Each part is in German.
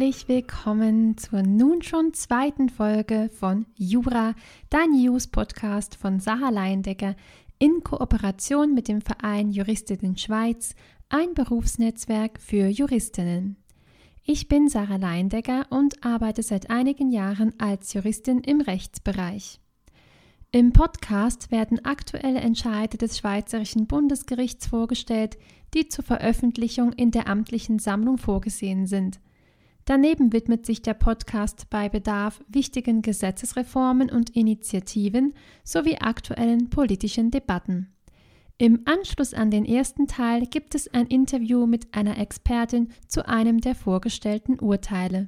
herzlich willkommen zur nun schon zweiten Folge von Jura, dein News-Podcast von Sarah Leindecker in Kooperation mit dem Verein Juristinnen Schweiz, ein Berufsnetzwerk für Juristinnen. Ich bin Sarah Leindecker und arbeite seit einigen Jahren als Juristin im Rechtsbereich. Im Podcast werden aktuelle Entscheide des Schweizerischen Bundesgerichts vorgestellt, die zur Veröffentlichung in der amtlichen Sammlung vorgesehen sind. Daneben widmet sich der Podcast bei Bedarf wichtigen Gesetzesreformen und Initiativen sowie aktuellen politischen Debatten. Im Anschluss an den ersten Teil gibt es ein Interview mit einer Expertin zu einem der vorgestellten Urteile.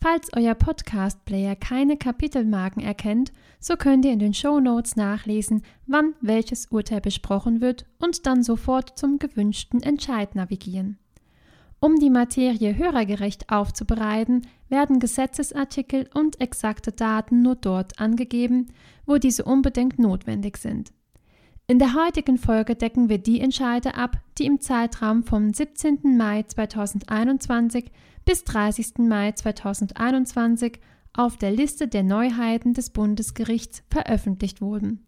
Falls euer Podcast-Player keine Kapitelmarken erkennt, so könnt ihr in den Show Notes nachlesen, wann welches Urteil besprochen wird und dann sofort zum gewünschten Entscheid navigieren. Um die Materie hörergerecht aufzubereiten, werden Gesetzesartikel und exakte Daten nur dort angegeben, wo diese unbedingt notwendig sind. In der heutigen Folge decken wir die Entscheide ab, die im Zeitraum vom 17. Mai 2021 bis 30. Mai 2021 auf der Liste der Neuheiten des Bundesgerichts veröffentlicht wurden.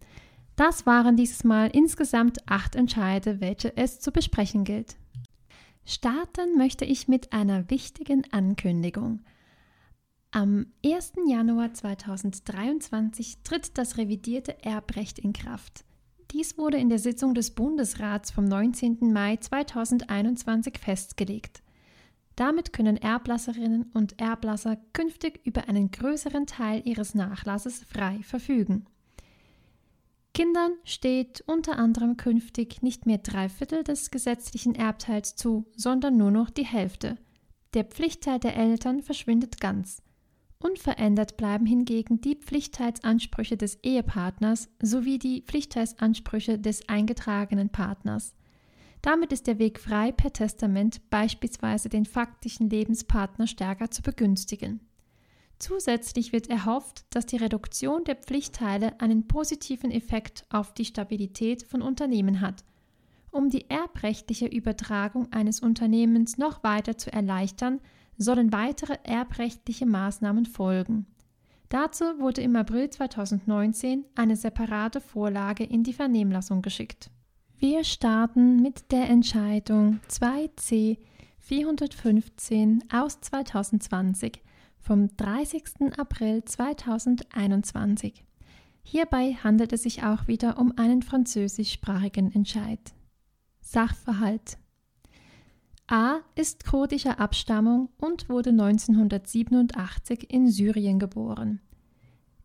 Das waren dieses Mal insgesamt acht Entscheide, welche es zu besprechen gilt. Starten möchte ich mit einer wichtigen Ankündigung. Am 1. Januar 2023 tritt das revidierte Erbrecht in Kraft. Dies wurde in der Sitzung des Bundesrats vom 19. Mai 2021 festgelegt. Damit können Erblasserinnen und Erblasser künftig über einen größeren Teil ihres Nachlasses frei verfügen. Kindern steht unter anderem künftig nicht mehr drei Viertel des gesetzlichen Erbteils zu, sondern nur noch die Hälfte. Der Pflichtteil der Eltern verschwindet ganz. Unverändert bleiben hingegen die Pflichtteilsansprüche des Ehepartners sowie die Pflichtteilsansprüche des eingetragenen Partners. Damit ist der Weg frei, per Testament beispielsweise den faktischen Lebenspartner stärker zu begünstigen. Zusätzlich wird erhofft, dass die Reduktion der Pflichtteile einen positiven Effekt auf die Stabilität von Unternehmen hat. Um die erbrechtliche Übertragung eines Unternehmens noch weiter zu erleichtern, sollen weitere erbrechtliche Maßnahmen folgen. Dazu wurde im April 2019 eine separate Vorlage in die Vernehmlassung geschickt. Wir starten mit der Entscheidung 2c 415 aus 2020 vom 30. April 2021. Hierbei handelt es sich auch wieder um einen französischsprachigen Entscheid. Sachverhalt A ist kurdischer Abstammung und wurde 1987 in Syrien geboren.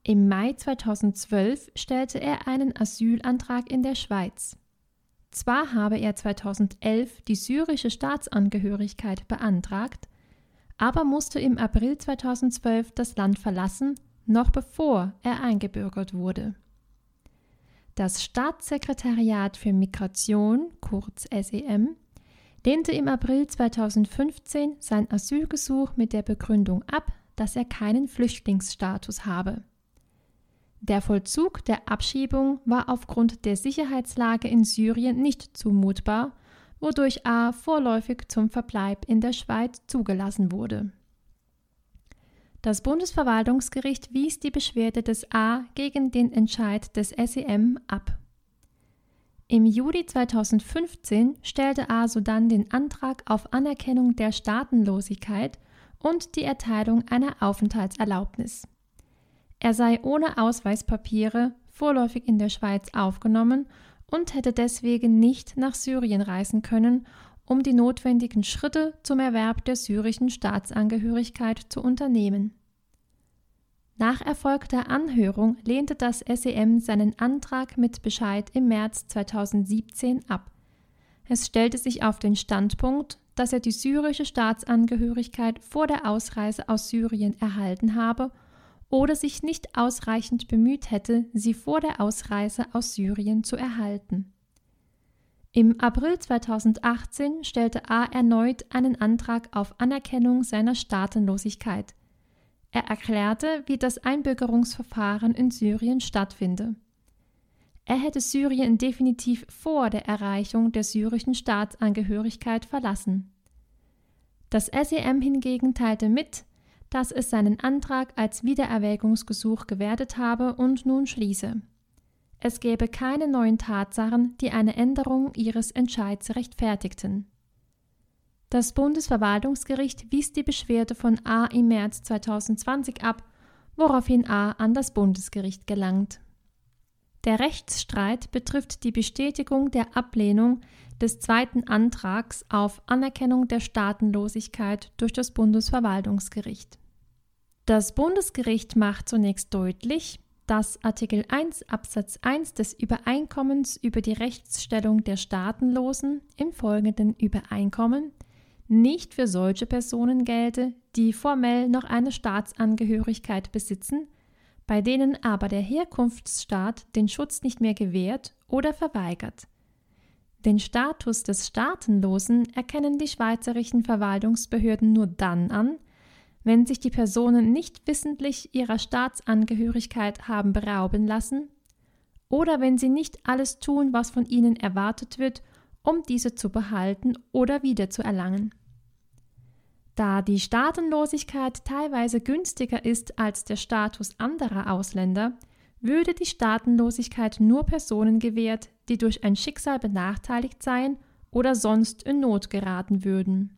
Im Mai 2012 stellte er einen Asylantrag in der Schweiz. Zwar habe er 2011 die syrische Staatsangehörigkeit beantragt, aber musste im April 2012 das Land verlassen, noch bevor er eingebürgert wurde. Das Staatssekretariat für Migration, kurz SEM, lehnte im April 2015 sein Asylgesuch mit der Begründung ab, dass er keinen Flüchtlingsstatus habe. Der Vollzug der Abschiebung war aufgrund der Sicherheitslage in Syrien nicht zumutbar wodurch A vorläufig zum Verbleib in der Schweiz zugelassen wurde. Das Bundesverwaltungsgericht wies die Beschwerde des A gegen den Entscheid des SEM ab. Im Juli 2015 stellte A sodann den Antrag auf Anerkennung der Staatenlosigkeit und die Erteilung einer Aufenthaltserlaubnis. Er sei ohne Ausweispapiere vorläufig in der Schweiz aufgenommen und hätte deswegen nicht nach Syrien reisen können, um die notwendigen Schritte zum Erwerb der syrischen Staatsangehörigkeit zu unternehmen. Nach erfolgter Anhörung lehnte das SEM seinen Antrag mit Bescheid im März 2017 ab. Es stellte sich auf den Standpunkt, dass er die syrische Staatsangehörigkeit vor der Ausreise aus Syrien erhalten habe oder sich nicht ausreichend bemüht hätte, sie vor der Ausreise aus Syrien zu erhalten. Im April 2018 stellte A erneut einen Antrag auf Anerkennung seiner Staatenlosigkeit. Er erklärte, wie das Einbürgerungsverfahren in Syrien stattfinde. Er hätte Syrien definitiv vor der Erreichung der syrischen Staatsangehörigkeit verlassen. Das SEM hingegen teilte mit, dass es seinen Antrag als Wiedererwägungsgesuch gewertet habe und nun schließe. Es gäbe keine neuen Tatsachen, die eine Änderung ihres Entscheids rechtfertigten. Das Bundesverwaltungsgericht wies die Beschwerde von A im März 2020 ab, woraufhin A an das Bundesgericht gelangt. Der Rechtsstreit betrifft die Bestätigung der Ablehnung des zweiten Antrags auf Anerkennung der Staatenlosigkeit durch das Bundesverwaltungsgericht. Das Bundesgericht macht zunächst deutlich, dass Artikel 1 Absatz 1 des Übereinkommens über die Rechtsstellung der Staatenlosen im folgenden Übereinkommen nicht für solche Personen gelte, die formell noch eine Staatsangehörigkeit besitzen, bei denen aber der Herkunftsstaat den Schutz nicht mehr gewährt oder verweigert. Den Status des Staatenlosen erkennen die schweizerischen Verwaltungsbehörden nur dann an, wenn sich die Personen nicht wissentlich ihrer Staatsangehörigkeit haben berauben lassen oder wenn sie nicht alles tun, was von ihnen erwartet wird, um diese zu behalten oder wiederzuerlangen. Da die Staatenlosigkeit teilweise günstiger ist als der Status anderer Ausländer, würde die Staatenlosigkeit nur Personen gewährt, die durch ein Schicksal benachteiligt seien oder sonst in Not geraten würden.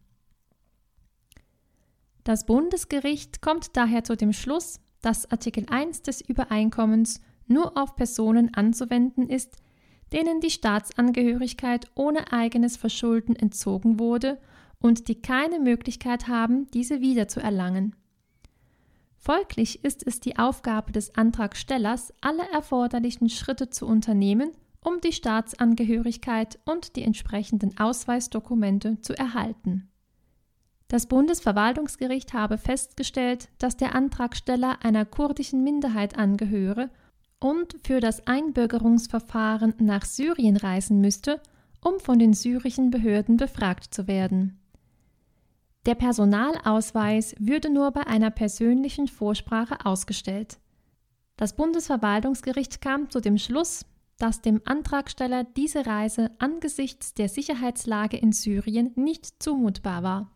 Das Bundesgericht kommt daher zu dem Schluss, dass Artikel 1 des Übereinkommens nur auf Personen anzuwenden ist, denen die Staatsangehörigkeit ohne eigenes Verschulden entzogen wurde und die keine Möglichkeit haben, diese wiederzuerlangen. Folglich ist es die Aufgabe des Antragstellers, alle erforderlichen Schritte zu unternehmen, um die Staatsangehörigkeit und die entsprechenden Ausweisdokumente zu erhalten. Das Bundesverwaltungsgericht habe festgestellt, dass der Antragsteller einer kurdischen Minderheit angehöre und für das Einbürgerungsverfahren nach Syrien reisen müsste, um von den syrischen Behörden befragt zu werden. Der Personalausweis würde nur bei einer persönlichen Vorsprache ausgestellt. Das Bundesverwaltungsgericht kam zu dem Schluss, dass dem Antragsteller diese Reise angesichts der Sicherheitslage in Syrien nicht zumutbar war.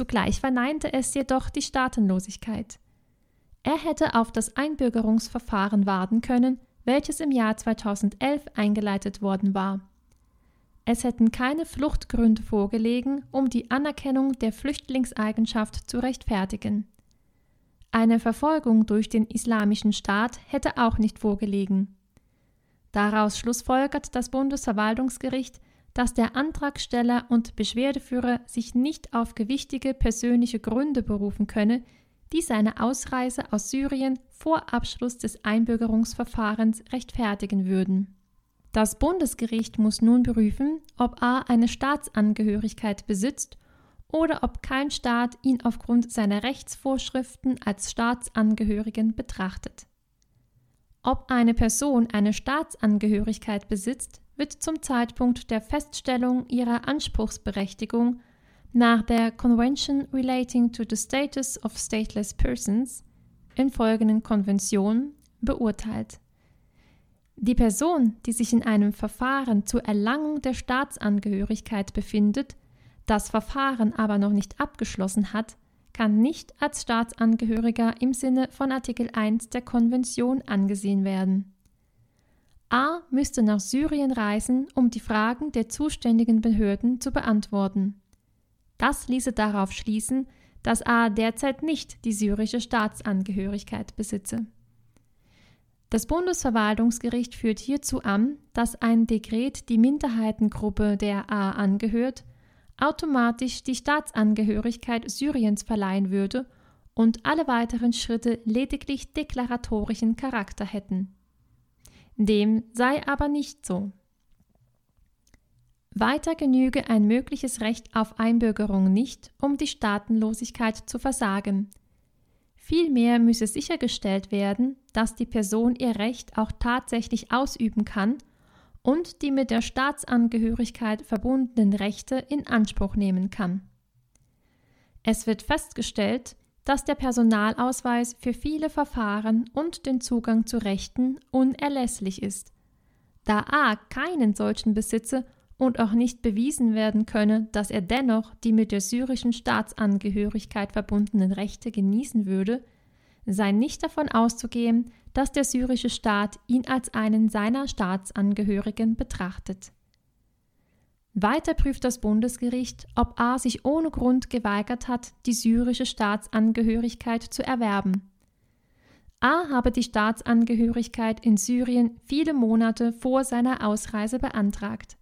Zugleich verneinte es jedoch die Staatenlosigkeit. Er hätte auf das Einbürgerungsverfahren warten können, welches im Jahr 2011 eingeleitet worden war. Es hätten keine Fluchtgründe vorgelegen, um die Anerkennung der Flüchtlingseigenschaft zu rechtfertigen. Eine Verfolgung durch den Islamischen Staat hätte auch nicht vorgelegen. Daraus schlussfolgert das Bundesverwaltungsgericht, dass der Antragsteller und Beschwerdeführer sich nicht auf gewichtige persönliche Gründe berufen könne, die seine Ausreise aus Syrien vor Abschluss des Einbürgerungsverfahrens rechtfertigen würden. Das Bundesgericht muss nun prüfen, ob A eine Staatsangehörigkeit besitzt oder ob kein Staat ihn aufgrund seiner Rechtsvorschriften als Staatsangehörigen betrachtet. Ob eine Person eine Staatsangehörigkeit besitzt, wird zum Zeitpunkt der Feststellung ihrer Anspruchsberechtigung nach der Convention Relating to the Status of Stateless Persons in folgenden Konventionen beurteilt. Die Person, die sich in einem Verfahren zur Erlangung der Staatsangehörigkeit befindet, das Verfahren aber noch nicht abgeschlossen hat, kann nicht als Staatsangehöriger im Sinne von Artikel 1 der Konvention angesehen werden. A müsste nach Syrien reisen, um die Fragen der zuständigen Behörden zu beantworten. Das ließe darauf schließen, dass A derzeit nicht die syrische Staatsangehörigkeit besitze. Das Bundesverwaltungsgericht führt hierzu an, dass ein Dekret die Minderheitengruppe der A angehört, automatisch die Staatsangehörigkeit Syriens verleihen würde und alle weiteren Schritte lediglich deklaratorischen Charakter hätten. Dem sei aber nicht so. Weiter genüge ein mögliches Recht auf Einbürgerung nicht, um die Staatenlosigkeit zu versagen, Vielmehr müsse sichergestellt werden, dass die Person ihr Recht auch tatsächlich ausüben kann und die mit der Staatsangehörigkeit verbundenen Rechte in Anspruch nehmen kann. Es wird festgestellt, dass der Personalausweis für viele Verfahren und den Zugang zu Rechten unerlässlich ist. Da A keinen solchen besitze und auch nicht bewiesen werden könne, dass er dennoch die mit der syrischen Staatsangehörigkeit verbundenen Rechte genießen würde, sei nicht davon auszugehen, dass der syrische Staat ihn als einen seiner Staatsangehörigen betrachtet. Weiter prüft das Bundesgericht, ob A sich ohne Grund geweigert hat, die syrische Staatsangehörigkeit zu erwerben. A habe die Staatsangehörigkeit in Syrien viele Monate vor seiner Ausreise beantragt.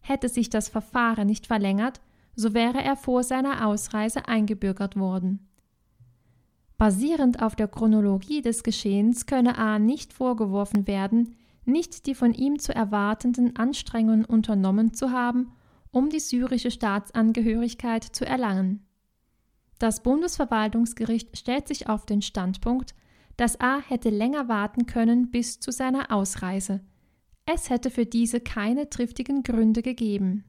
Hätte sich das Verfahren nicht verlängert, so wäre er vor seiner Ausreise eingebürgert worden. Basierend auf der Chronologie des Geschehens könne A nicht vorgeworfen werden, nicht die von ihm zu erwartenden Anstrengungen unternommen zu haben, um die syrische Staatsangehörigkeit zu erlangen. Das Bundesverwaltungsgericht stellt sich auf den Standpunkt, dass A hätte länger warten können bis zu seiner Ausreise. Es hätte für diese keine triftigen Gründe gegeben.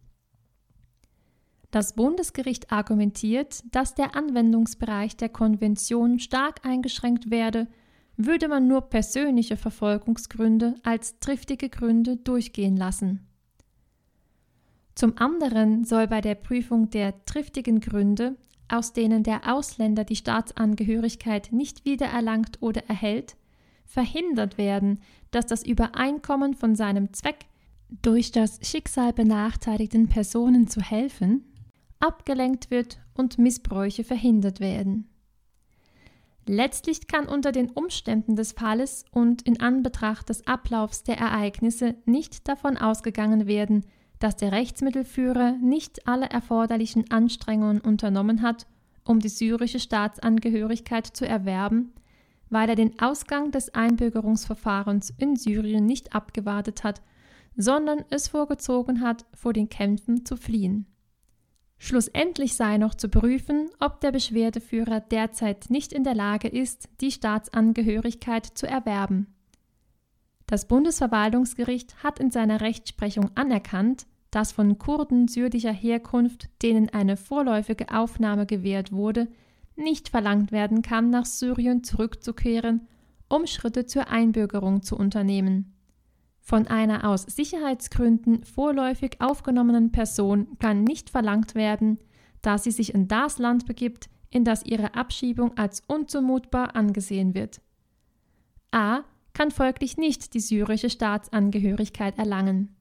Das Bundesgericht argumentiert, dass der Anwendungsbereich der Konvention stark eingeschränkt werde, würde man nur persönliche Verfolgungsgründe als triftige Gründe durchgehen lassen. Zum anderen soll bei der Prüfung der triftigen Gründe, aus denen der Ausländer die Staatsangehörigkeit nicht wiedererlangt oder erhält, verhindert werden, dass das Übereinkommen von seinem Zweck, durch das Schicksal benachteiligten Personen zu helfen, abgelenkt wird und Missbräuche verhindert werden. Letztlich kann unter den Umständen des Falles und in Anbetracht des Ablaufs der Ereignisse nicht davon ausgegangen werden, dass der Rechtsmittelführer nicht alle erforderlichen Anstrengungen unternommen hat, um die syrische Staatsangehörigkeit zu erwerben, weil er den Ausgang des Einbürgerungsverfahrens in Syrien nicht abgewartet hat, sondern es vorgezogen hat, vor den Kämpfen zu fliehen. Schlussendlich sei noch zu prüfen, ob der Beschwerdeführer derzeit nicht in der Lage ist, die Staatsangehörigkeit zu erwerben. Das Bundesverwaltungsgericht hat in seiner Rechtsprechung anerkannt, dass von Kurden syrischer Herkunft, denen eine vorläufige Aufnahme gewährt wurde, nicht verlangt werden kann, nach Syrien zurückzukehren, um Schritte zur Einbürgerung zu unternehmen. Von einer aus Sicherheitsgründen vorläufig aufgenommenen Person kann nicht verlangt werden, da sie sich in das Land begibt, in das ihre Abschiebung als unzumutbar angesehen wird. A kann folglich nicht die syrische Staatsangehörigkeit erlangen.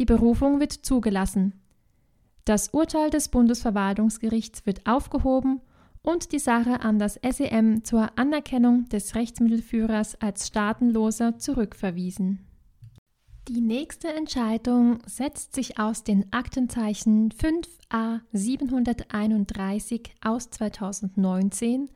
Die Berufung wird zugelassen. Das Urteil des Bundesverwaltungsgerichts wird aufgehoben und die Sache an das SEM zur Anerkennung des Rechtsmittelführers als Staatenloser zurückverwiesen. Die nächste Entscheidung setzt sich aus den Aktenzeichen 5a 731 aus 2019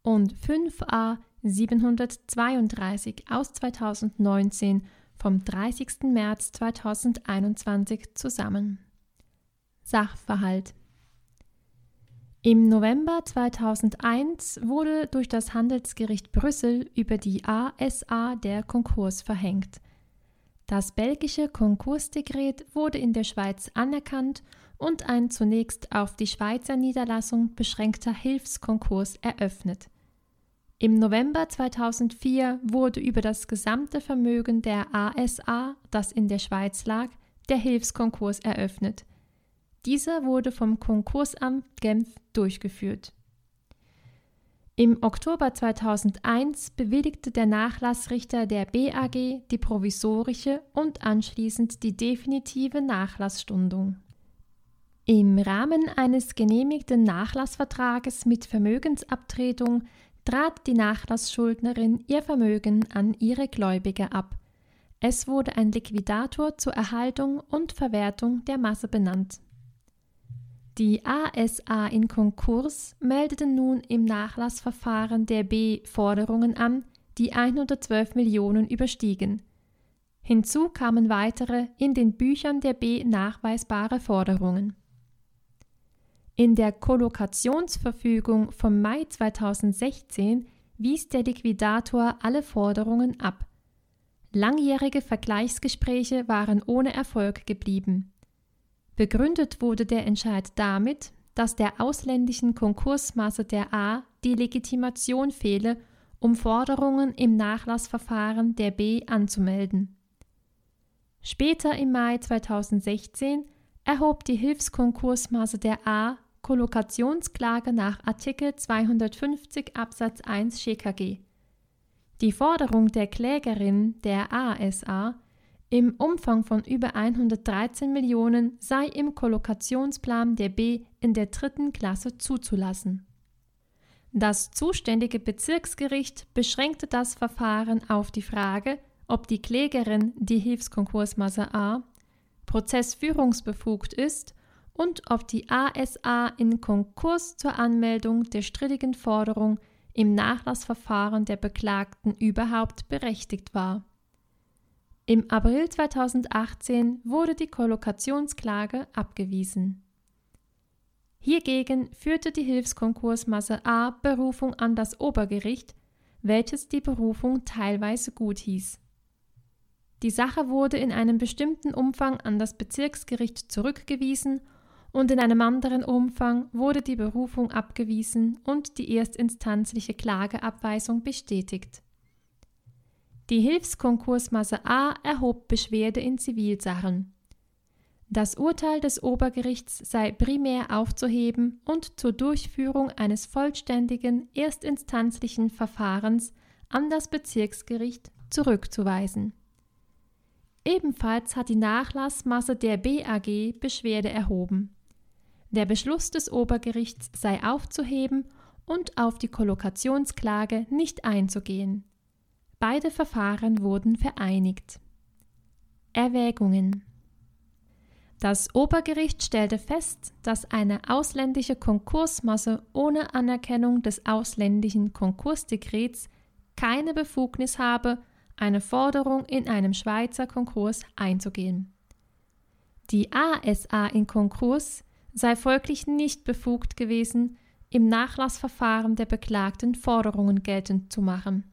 und 5a 732 aus 2019 vom 30. März 2021 zusammen. Sachverhalt Im November 2001 wurde durch das Handelsgericht Brüssel über die ASA der Konkurs verhängt. Das belgische Konkursdekret wurde in der Schweiz anerkannt und ein zunächst auf die Schweizer Niederlassung beschränkter Hilfskonkurs eröffnet. Im November 2004 wurde über das gesamte Vermögen der ASA, das in der Schweiz lag, der Hilfskonkurs eröffnet. Dieser wurde vom Konkursamt Genf durchgeführt. Im Oktober 2001 bewilligte der Nachlassrichter der BAG die provisorische und anschließend die definitive Nachlassstundung. Im Rahmen eines genehmigten Nachlassvertrages mit Vermögensabtretung trat die Nachlassschuldnerin ihr Vermögen an ihre Gläubiger ab. Es wurde ein Liquidator zur Erhaltung und Verwertung der Masse benannt. Die ASA in Konkurs meldete nun im Nachlassverfahren der B Forderungen an, die 112 Millionen überstiegen. Hinzu kamen weitere in den Büchern der B nachweisbare Forderungen. In der Kollokationsverfügung vom Mai 2016 wies der Liquidator alle Forderungen ab. Langjährige Vergleichsgespräche waren ohne Erfolg geblieben. Begründet wurde der Entscheid damit, dass der ausländischen Konkursmasse der A die Legitimation fehle, um Forderungen im Nachlassverfahren der B anzumelden. Später im Mai 2016 erhob die Hilfskonkursmasse der A Kollokationsklage nach Artikel 250 Absatz 1 SchKG. Die Forderung der Klägerin der ASA im Umfang von über 113 Millionen sei im Kollokationsplan der B in der dritten Klasse zuzulassen. Das zuständige Bezirksgericht beschränkte das Verfahren auf die Frage, ob die Klägerin, die Hilfskonkursmasse A, prozessführungsbefugt ist und ob die ASA in Konkurs zur Anmeldung der strittigen Forderung im Nachlassverfahren der Beklagten überhaupt berechtigt war. Im April 2018 wurde die Kollokationsklage abgewiesen. Hiergegen führte die Hilfskonkursmasse A Berufung an das Obergericht, welches die Berufung teilweise guthieß. Die Sache wurde in einem bestimmten Umfang an das Bezirksgericht zurückgewiesen und in einem anderen Umfang wurde die Berufung abgewiesen und die erstinstanzliche Klageabweisung bestätigt. Die Hilfskonkursmasse A erhob Beschwerde in Zivilsachen. Das Urteil des Obergerichts sei primär aufzuheben und zur Durchführung eines vollständigen erstinstanzlichen Verfahrens an das Bezirksgericht zurückzuweisen. Ebenfalls hat die Nachlassmasse der BAG Beschwerde erhoben. Der Beschluss des Obergerichts sei aufzuheben und auf die Kollokationsklage nicht einzugehen. Beide Verfahren wurden vereinigt. Erwägungen Das Obergericht stellte fest, dass eine ausländische Konkursmasse ohne Anerkennung des ausländischen Konkursdekrets keine Befugnis habe, eine Forderung in einem Schweizer Konkurs einzugehen. Die ASA in Konkurs sei folglich nicht befugt gewesen, im Nachlassverfahren der Beklagten Forderungen geltend zu machen.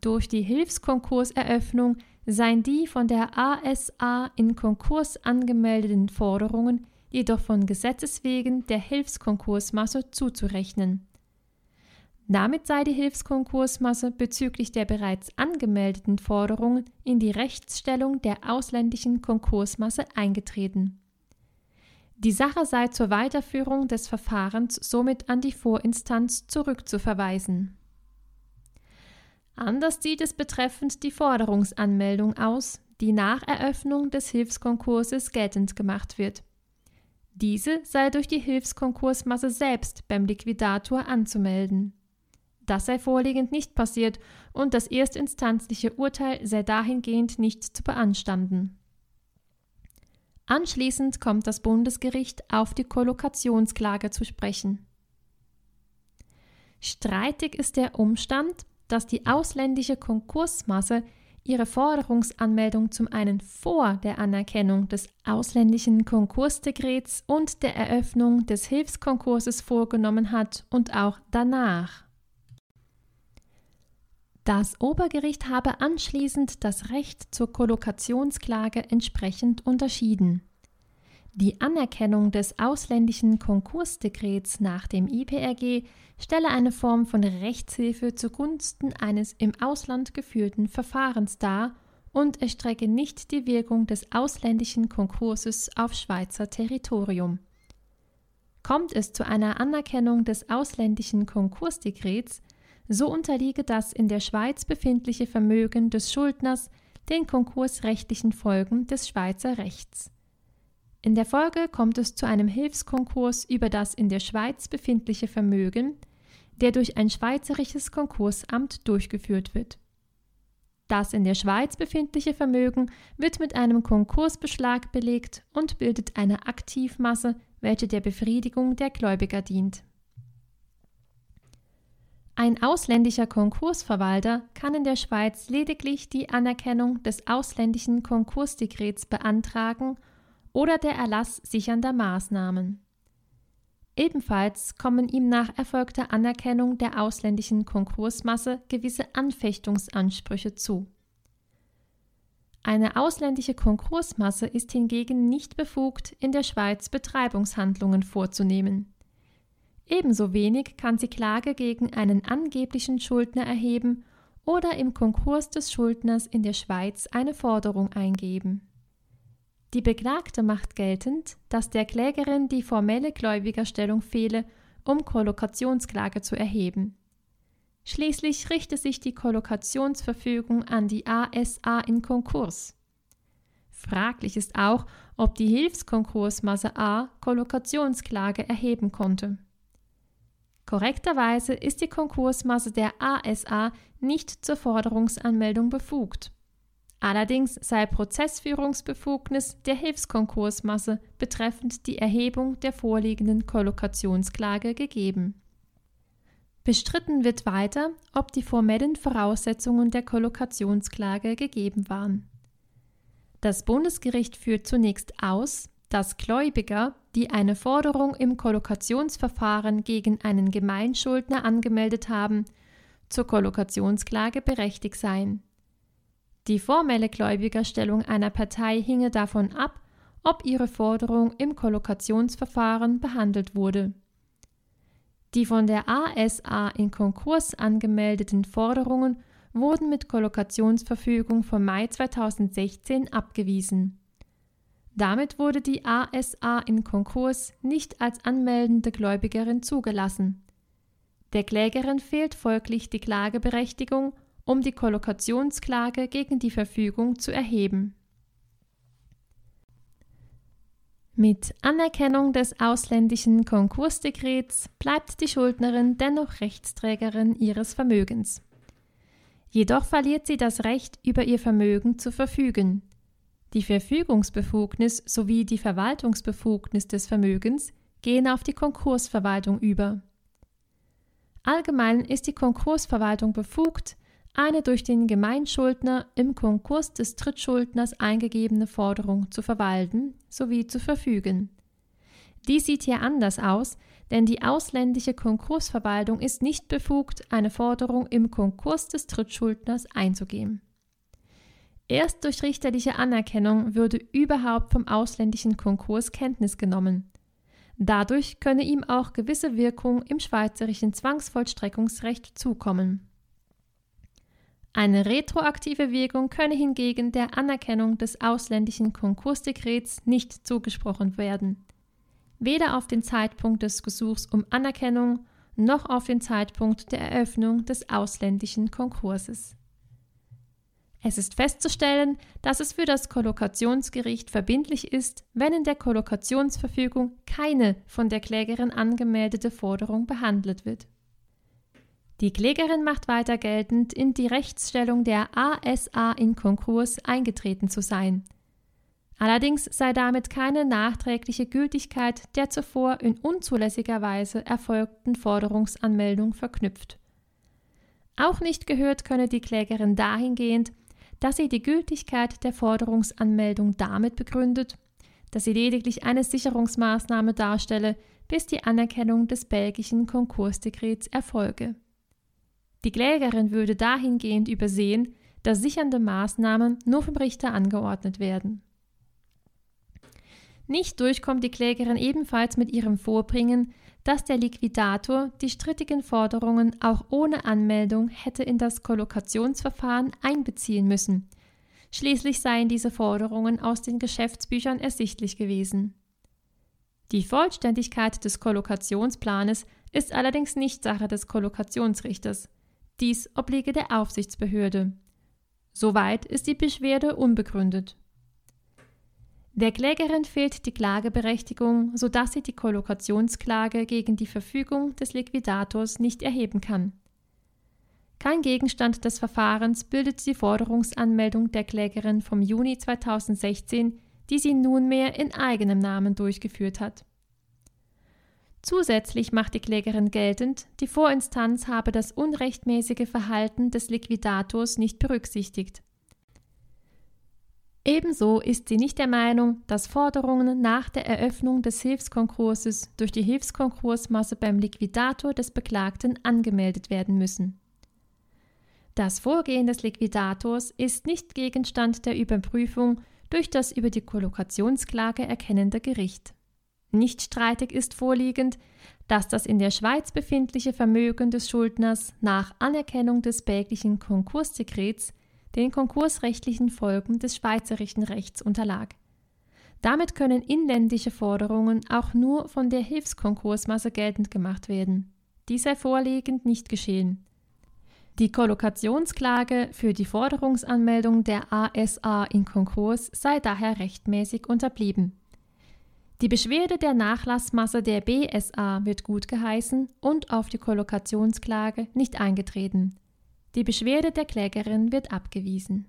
Durch die Hilfskonkurseröffnung seien die von der ASA in Konkurs angemeldeten Forderungen jedoch von Gesetzes wegen der Hilfskonkursmasse zuzurechnen. Damit sei die Hilfskonkursmasse bezüglich der bereits angemeldeten Forderungen in die Rechtsstellung der ausländischen Konkursmasse eingetreten. Die Sache sei zur Weiterführung des Verfahrens somit an die Vorinstanz zurückzuverweisen. Anders sieht es betreffend die Forderungsanmeldung aus, die nach Eröffnung des Hilfskonkurses geltend gemacht wird. Diese sei durch die Hilfskonkursmasse selbst beim Liquidator anzumelden. Das sei vorliegend nicht passiert und das erstinstanzliche Urteil sei dahingehend nicht zu beanstanden. Anschließend kommt das Bundesgericht auf die Kollokationsklage zu sprechen. Streitig ist der Umstand, dass die ausländische Konkursmasse ihre Forderungsanmeldung zum einen vor der Anerkennung des ausländischen Konkursdekrets und der Eröffnung des Hilfskonkurses vorgenommen hat und auch danach. Das Obergericht habe anschließend das Recht zur Kollokationsklage entsprechend unterschieden. Die Anerkennung des ausländischen Konkursdekrets nach dem IPRG stelle eine Form von Rechtshilfe zugunsten eines im Ausland geführten Verfahrens dar und erstrecke nicht die Wirkung des ausländischen Konkurses auf Schweizer Territorium. Kommt es zu einer Anerkennung des ausländischen Konkursdekrets, so unterliege das in der Schweiz befindliche Vermögen des Schuldners den konkursrechtlichen Folgen des Schweizer Rechts. In der Folge kommt es zu einem Hilfskonkurs über das in der Schweiz befindliche Vermögen, der durch ein schweizerisches Konkursamt durchgeführt wird. Das in der Schweiz befindliche Vermögen wird mit einem Konkursbeschlag belegt und bildet eine Aktivmasse, welche der Befriedigung der Gläubiger dient. Ein ausländischer Konkursverwalter kann in der Schweiz lediglich die Anerkennung des ausländischen Konkursdekrets beantragen oder der Erlass sichernder Maßnahmen. Ebenfalls kommen ihm nach erfolgter Anerkennung der ausländischen Konkursmasse gewisse Anfechtungsansprüche zu. Eine ausländische Konkursmasse ist hingegen nicht befugt, in der Schweiz Betreibungshandlungen vorzunehmen. Ebenso wenig kann sie Klage gegen einen angeblichen Schuldner erheben oder im Konkurs des Schuldners in der Schweiz eine Forderung eingeben. Die Beklagte macht geltend, dass der Klägerin die formelle Gläubigerstellung fehle, um Kollokationsklage zu erheben. Schließlich richte sich die Kollokationsverfügung an die ASA in Konkurs. Fraglich ist auch, ob die Hilfskonkursmasse A Kollokationsklage erheben konnte. Korrekterweise ist die Konkursmasse der ASA nicht zur Forderungsanmeldung befugt. Allerdings sei Prozessführungsbefugnis der Hilfskonkursmasse betreffend die Erhebung der vorliegenden Kollokationsklage gegeben. Bestritten wird weiter, ob die formellen Voraussetzungen der Kollokationsklage gegeben waren. Das Bundesgericht führt zunächst aus, dass Gläubiger, die eine Forderung im Kollokationsverfahren gegen einen Gemeinschuldner angemeldet haben, zur Kollokationsklage berechtigt seien. Die formelle Gläubigerstellung einer Partei hinge davon ab, ob ihre Forderung im Kollokationsverfahren behandelt wurde. Die von der ASA in Konkurs angemeldeten Forderungen wurden mit Kollokationsverfügung vom Mai 2016 abgewiesen. Damit wurde die ASA in Konkurs nicht als anmeldende Gläubigerin zugelassen. Der Klägerin fehlt folglich die Klageberechtigung, um die Kollokationsklage gegen die Verfügung zu erheben. Mit Anerkennung des ausländischen Konkursdekrets bleibt die Schuldnerin dennoch Rechtsträgerin ihres Vermögens. Jedoch verliert sie das Recht, über ihr Vermögen zu verfügen. Die Verfügungsbefugnis sowie die Verwaltungsbefugnis des Vermögens gehen auf die Konkursverwaltung über. Allgemein ist die Konkursverwaltung befugt, eine durch den Gemeinschuldner im Konkurs des Drittschuldners eingegebene Forderung zu verwalten sowie zu verfügen. Dies sieht hier anders aus, denn die ausländische Konkursverwaltung ist nicht befugt, eine Forderung im Konkurs des Drittschuldners einzugeben. Erst durch richterliche Anerkennung würde überhaupt vom ausländischen Konkurs Kenntnis genommen. Dadurch könne ihm auch gewisse Wirkung im schweizerischen Zwangsvollstreckungsrecht zukommen. Eine retroaktive Wirkung könne hingegen der Anerkennung des ausländischen Konkursdekrets nicht zugesprochen werden. Weder auf den Zeitpunkt des Gesuchs um Anerkennung noch auf den Zeitpunkt der Eröffnung des ausländischen Konkurses. Es ist festzustellen, dass es für das Kollokationsgericht verbindlich ist, wenn in der Kollokationsverfügung keine von der Klägerin angemeldete Forderung behandelt wird. Die Klägerin macht weiter geltend, in die Rechtsstellung der ASA in Konkurs eingetreten zu sein. Allerdings sei damit keine nachträgliche Gültigkeit der zuvor in unzulässiger Weise erfolgten Forderungsanmeldung verknüpft. Auch nicht gehört könne die Klägerin dahingehend, dass sie die Gültigkeit der Forderungsanmeldung damit begründet, dass sie lediglich eine Sicherungsmaßnahme darstelle, bis die Anerkennung des belgischen Konkursdekrets erfolge. Die Klägerin würde dahingehend übersehen, dass sichernde Maßnahmen nur vom Richter angeordnet werden. Nicht durchkommt die Klägerin ebenfalls mit ihrem Vorbringen, dass der Liquidator die strittigen Forderungen auch ohne Anmeldung hätte in das Kollokationsverfahren einbeziehen müssen. Schließlich seien diese Forderungen aus den Geschäftsbüchern ersichtlich gewesen. Die Vollständigkeit des Kollokationsplanes ist allerdings nicht Sache des Kollokationsrichters. Dies obliege der Aufsichtsbehörde. Soweit ist die Beschwerde unbegründet. Der Klägerin fehlt die Klageberechtigung, sodass sie die Kollokationsklage gegen die Verfügung des Liquidators nicht erheben kann. Kein Gegenstand des Verfahrens bildet die Forderungsanmeldung der Klägerin vom Juni 2016, die sie nunmehr in eigenem Namen durchgeführt hat. Zusätzlich macht die Klägerin geltend, die Vorinstanz habe das unrechtmäßige Verhalten des Liquidators nicht berücksichtigt. Ebenso ist sie nicht der Meinung, dass Forderungen nach der Eröffnung des Hilfskonkurses durch die Hilfskonkursmasse beim Liquidator des Beklagten angemeldet werden müssen. Das Vorgehen des Liquidators ist nicht Gegenstand der Überprüfung durch das über die Kollokationsklage erkennende Gericht. Nicht streitig ist vorliegend, dass das in der Schweiz befindliche Vermögen des Schuldners nach Anerkennung des bäglichen Konkursdekrets den konkursrechtlichen Folgen des schweizerischen Rechts unterlag. Damit können inländische Forderungen auch nur von der Hilfskonkursmasse geltend gemacht werden. Dies sei vorliegend nicht geschehen. Die Kollokationsklage für die Forderungsanmeldung der ASA in Konkurs sei daher rechtmäßig unterblieben. Die Beschwerde der Nachlassmasse der BSA wird gutgeheißen und auf die Kollokationsklage nicht eingetreten. Die Beschwerde der Klägerin wird abgewiesen.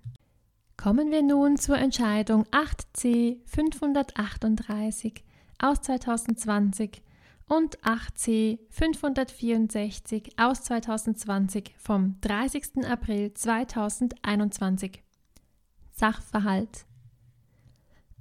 Kommen wir nun zur Entscheidung 8c 538 aus 2020 und 8c 564 aus 2020 vom 30. April 2021. Sachverhalt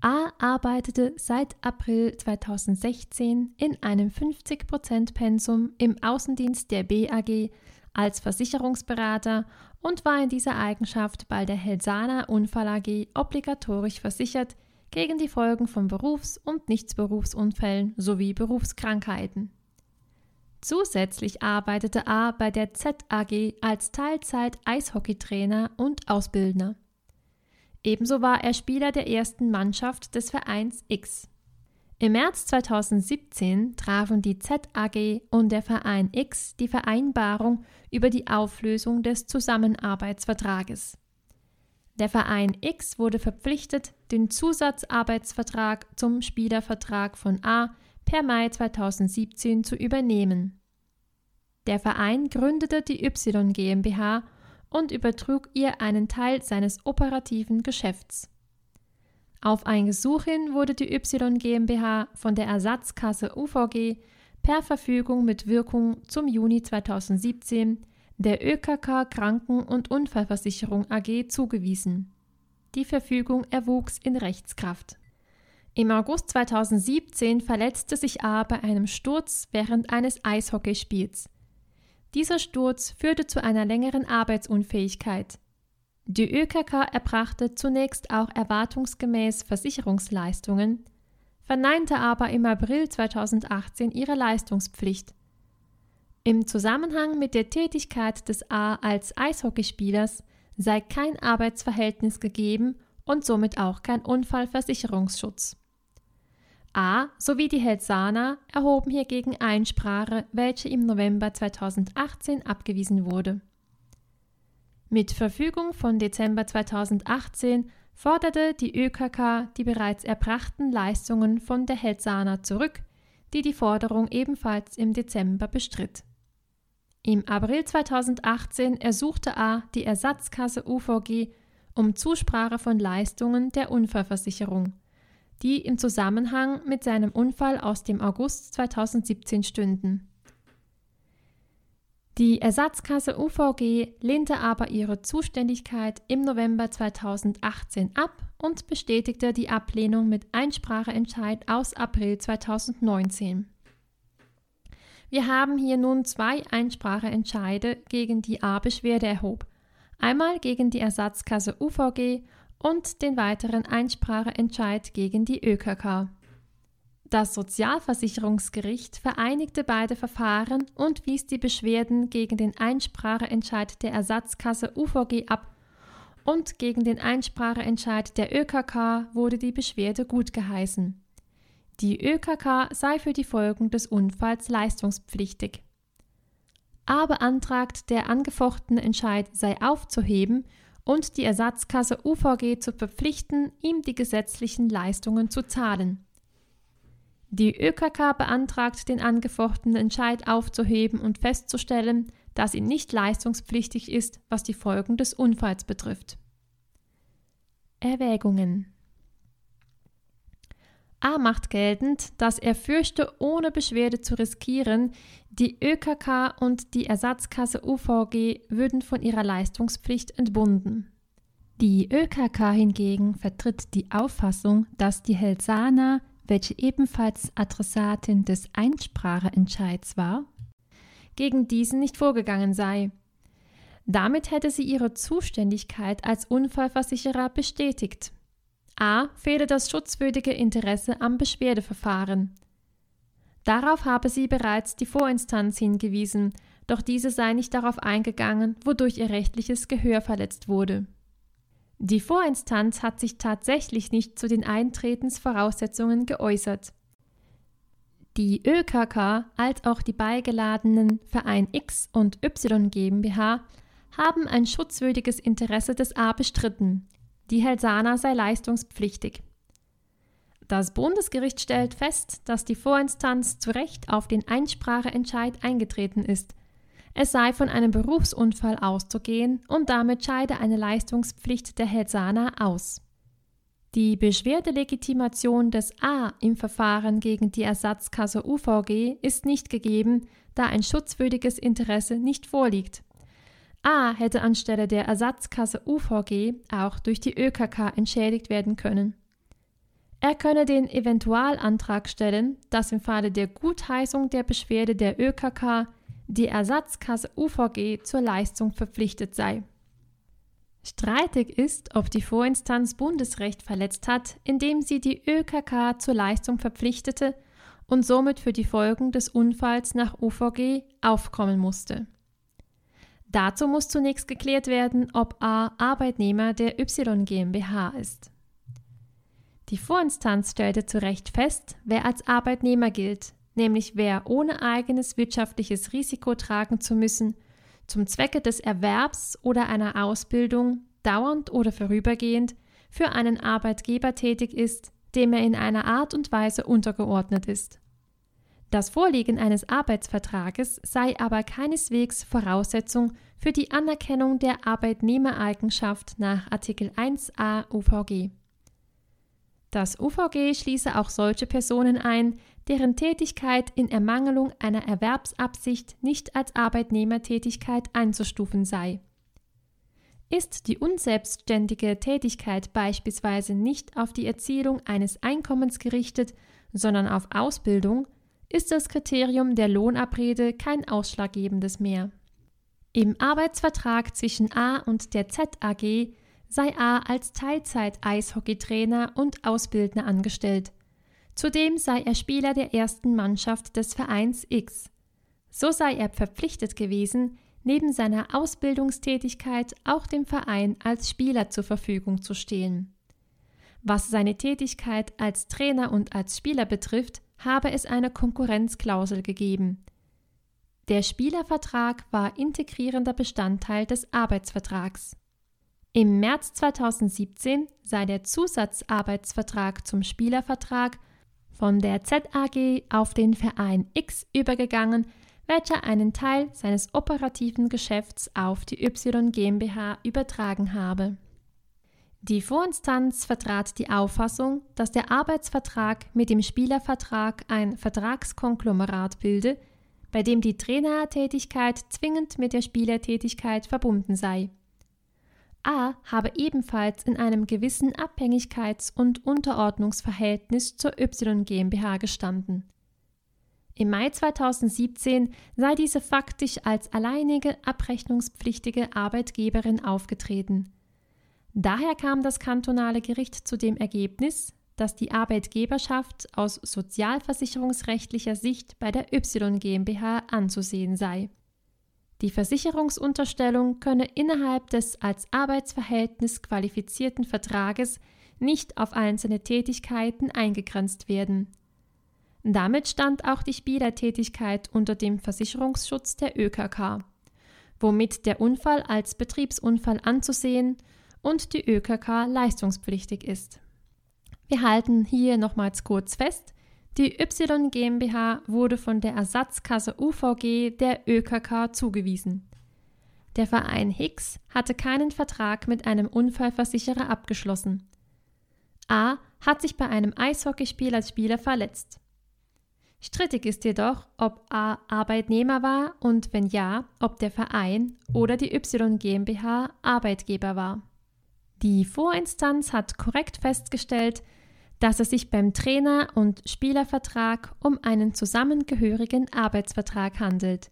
A arbeitete seit April 2016 in einem 50% Pensum im Außendienst der BAG als Versicherungsberater und war in dieser Eigenschaft bei der Helsana Unfall AG obligatorisch versichert gegen die Folgen von Berufs- und Nichtsberufsunfällen sowie Berufskrankheiten. Zusätzlich arbeitete A bei der ZAG als Teilzeit-Eishockeytrainer und Ausbildner. Ebenso war er Spieler der ersten Mannschaft des Vereins X. Im März 2017 trafen die ZAG und der Verein X die Vereinbarung über die Auflösung des Zusammenarbeitsvertrages. Der Verein X wurde verpflichtet, den Zusatzarbeitsvertrag zum Spielervertrag von A per Mai 2017 zu übernehmen. Der Verein gründete die Y GmbH und übertrug ihr einen Teil seines operativen Geschäfts. Auf ein Gesuch hin wurde die Y GmbH von der Ersatzkasse UVG per Verfügung mit Wirkung zum Juni 2017 der ÖKK Kranken- und Unfallversicherung AG zugewiesen. Die Verfügung erwuchs in Rechtskraft. Im August 2017 verletzte sich A bei einem Sturz während eines Eishockeyspiels. Dieser Sturz führte zu einer längeren Arbeitsunfähigkeit. Die ÖKK erbrachte zunächst auch erwartungsgemäß Versicherungsleistungen, verneinte aber im April 2018 ihre Leistungspflicht. Im Zusammenhang mit der Tätigkeit des A als Eishockeyspielers sei kein Arbeitsverhältnis gegeben und somit auch kein Unfallversicherungsschutz. A sowie die Helsana erhoben hiergegen Einsprache, welche im November 2018 abgewiesen wurde. Mit Verfügung von Dezember 2018 forderte die ÖKK die bereits erbrachten Leistungen von der Helsana zurück, die die Forderung ebenfalls im Dezember bestritt. Im April 2018 ersuchte A die Ersatzkasse UVG um Zusprache von Leistungen der Unfallversicherung die im Zusammenhang mit seinem Unfall aus dem August 2017 stünden. Die Ersatzkasse UVG lehnte aber ihre Zuständigkeit im November 2018 ab und bestätigte die Ablehnung mit Einspracheentscheid aus April 2019. Wir haben hier nun zwei Einspracheentscheide gegen die A-Beschwerde erhob. Einmal gegen die Ersatzkasse UVG und den weiteren Einspracheentscheid gegen die ÖKK. Das Sozialversicherungsgericht vereinigte beide Verfahren und wies die Beschwerden gegen den Einspracheentscheid der Ersatzkasse UVG ab und gegen den Einspracheentscheid der ÖKK wurde die Beschwerde gutgeheißen. Die ÖKK sei für die Folgen des Unfalls leistungspflichtig. A beantragt, der angefochtene Entscheid sei aufzuheben und die Ersatzkasse UVG zu verpflichten, ihm die gesetzlichen Leistungen zu zahlen. Die ÖKK beantragt, den angefochtenen Entscheid aufzuheben und festzustellen, dass ihn nicht leistungspflichtig ist, was die Folgen des Unfalls betrifft. Erwägungen A macht geltend, dass er fürchte, ohne Beschwerde zu riskieren, die ÖKK und die Ersatzkasse UVG würden von ihrer Leistungspflicht entbunden. Die ÖKK hingegen vertritt die Auffassung, dass die Helsana, welche ebenfalls Adressatin des Einspracheentscheids war, gegen diesen nicht vorgegangen sei. Damit hätte sie ihre Zuständigkeit als Unfallversicherer bestätigt. A. Fehle das schutzwürdige Interesse am Beschwerdeverfahren. Darauf habe sie bereits die Vorinstanz hingewiesen, doch diese sei nicht darauf eingegangen, wodurch ihr rechtliches Gehör verletzt wurde. Die Vorinstanz hat sich tatsächlich nicht zu den Eintretensvoraussetzungen geäußert. Die ÖKK als auch die beigeladenen Verein X und Y GmbH haben ein schutzwürdiges Interesse des A bestritten. Die Helsana sei leistungspflichtig. Das Bundesgericht stellt fest, dass die Vorinstanz zu Recht auf den Einspracheentscheid eingetreten ist. Es sei von einem Berufsunfall auszugehen und damit scheide eine Leistungspflicht der Helsana aus. Die Beschwerdelegitimation des A im Verfahren gegen die Ersatzkasse UVG ist nicht gegeben, da ein schutzwürdiges Interesse nicht vorliegt. A hätte anstelle der Ersatzkasse UVG auch durch die ÖKK entschädigt werden können. Er könne den Eventualantrag stellen, dass im Falle der Gutheißung der Beschwerde der ÖKK die Ersatzkasse UVG zur Leistung verpflichtet sei. Streitig ist, ob die Vorinstanz Bundesrecht verletzt hat, indem sie die ÖKK zur Leistung verpflichtete und somit für die Folgen des Unfalls nach UVG aufkommen musste. Dazu muss zunächst geklärt werden, ob A Arbeitnehmer der Y GmbH ist. Die Vorinstanz stellte zu Recht fest, wer als Arbeitnehmer gilt, nämlich wer ohne eigenes wirtschaftliches Risiko tragen zu müssen, zum Zwecke des Erwerbs oder einer Ausbildung dauernd oder vorübergehend für einen Arbeitgeber tätig ist, dem er in einer Art und Weise untergeordnet ist. Das Vorliegen eines Arbeitsvertrages sei aber keineswegs Voraussetzung für die Anerkennung der Arbeitnehmereigenschaft nach Artikel 1a UVG. Das UVG schließe auch solche Personen ein, deren Tätigkeit in Ermangelung einer Erwerbsabsicht nicht als Arbeitnehmertätigkeit einzustufen sei. Ist die unselbstständige Tätigkeit beispielsweise nicht auf die Erzielung eines Einkommens gerichtet, sondern auf Ausbildung, ist das Kriterium der Lohnabrede kein ausschlaggebendes mehr. Im Arbeitsvertrag zwischen A und der ZAG sei A als Teilzeit-Eishockeytrainer und Ausbildner angestellt. Zudem sei er Spieler der ersten Mannschaft des Vereins X. So sei er verpflichtet gewesen, neben seiner Ausbildungstätigkeit auch dem Verein als Spieler zur Verfügung zu stehen. Was seine Tätigkeit als Trainer und als Spieler betrifft, habe es eine Konkurrenzklausel gegeben. Der Spielervertrag war integrierender Bestandteil des Arbeitsvertrags. Im März 2017 sei der Zusatzarbeitsvertrag zum Spielervertrag von der ZAG auf den Verein X übergegangen, welcher einen Teil seines operativen Geschäfts auf die Y GmbH übertragen habe. Die Vorinstanz vertrat die Auffassung, dass der Arbeitsvertrag mit dem Spielervertrag ein Vertragskonglomerat bilde, bei dem die Trainertätigkeit zwingend mit der Spielertätigkeit verbunden sei. A habe ebenfalls in einem gewissen Abhängigkeits- und Unterordnungsverhältnis zur Y GmbH gestanden. Im Mai 2017 sei diese faktisch als alleinige abrechnungspflichtige Arbeitgeberin aufgetreten. Daher kam das kantonale Gericht zu dem Ergebnis, dass die Arbeitgeberschaft aus sozialversicherungsrechtlicher Sicht bei der Y GmbH anzusehen sei. Die Versicherungsunterstellung könne innerhalb des als Arbeitsverhältnis qualifizierten Vertrages nicht auf einzelne Tätigkeiten eingegrenzt werden. Damit stand auch die Spielertätigkeit unter dem Versicherungsschutz der ÖKK, womit der Unfall als Betriebsunfall anzusehen und die ÖKK leistungspflichtig ist. Wir halten hier nochmals kurz fest, die Y GmbH wurde von der Ersatzkasse UVG der ÖKK zugewiesen. Der Verein Hicks hatte keinen Vertrag mit einem Unfallversicherer abgeschlossen. A hat sich bei einem Eishockeyspiel als Spieler verletzt. Strittig ist jedoch, ob A Arbeitnehmer war und wenn ja, ob der Verein oder die Y GmbH Arbeitgeber war. Die Vorinstanz hat korrekt festgestellt, dass es sich beim Trainer- und Spielervertrag um einen zusammengehörigen Arbeitsvertrag handelt.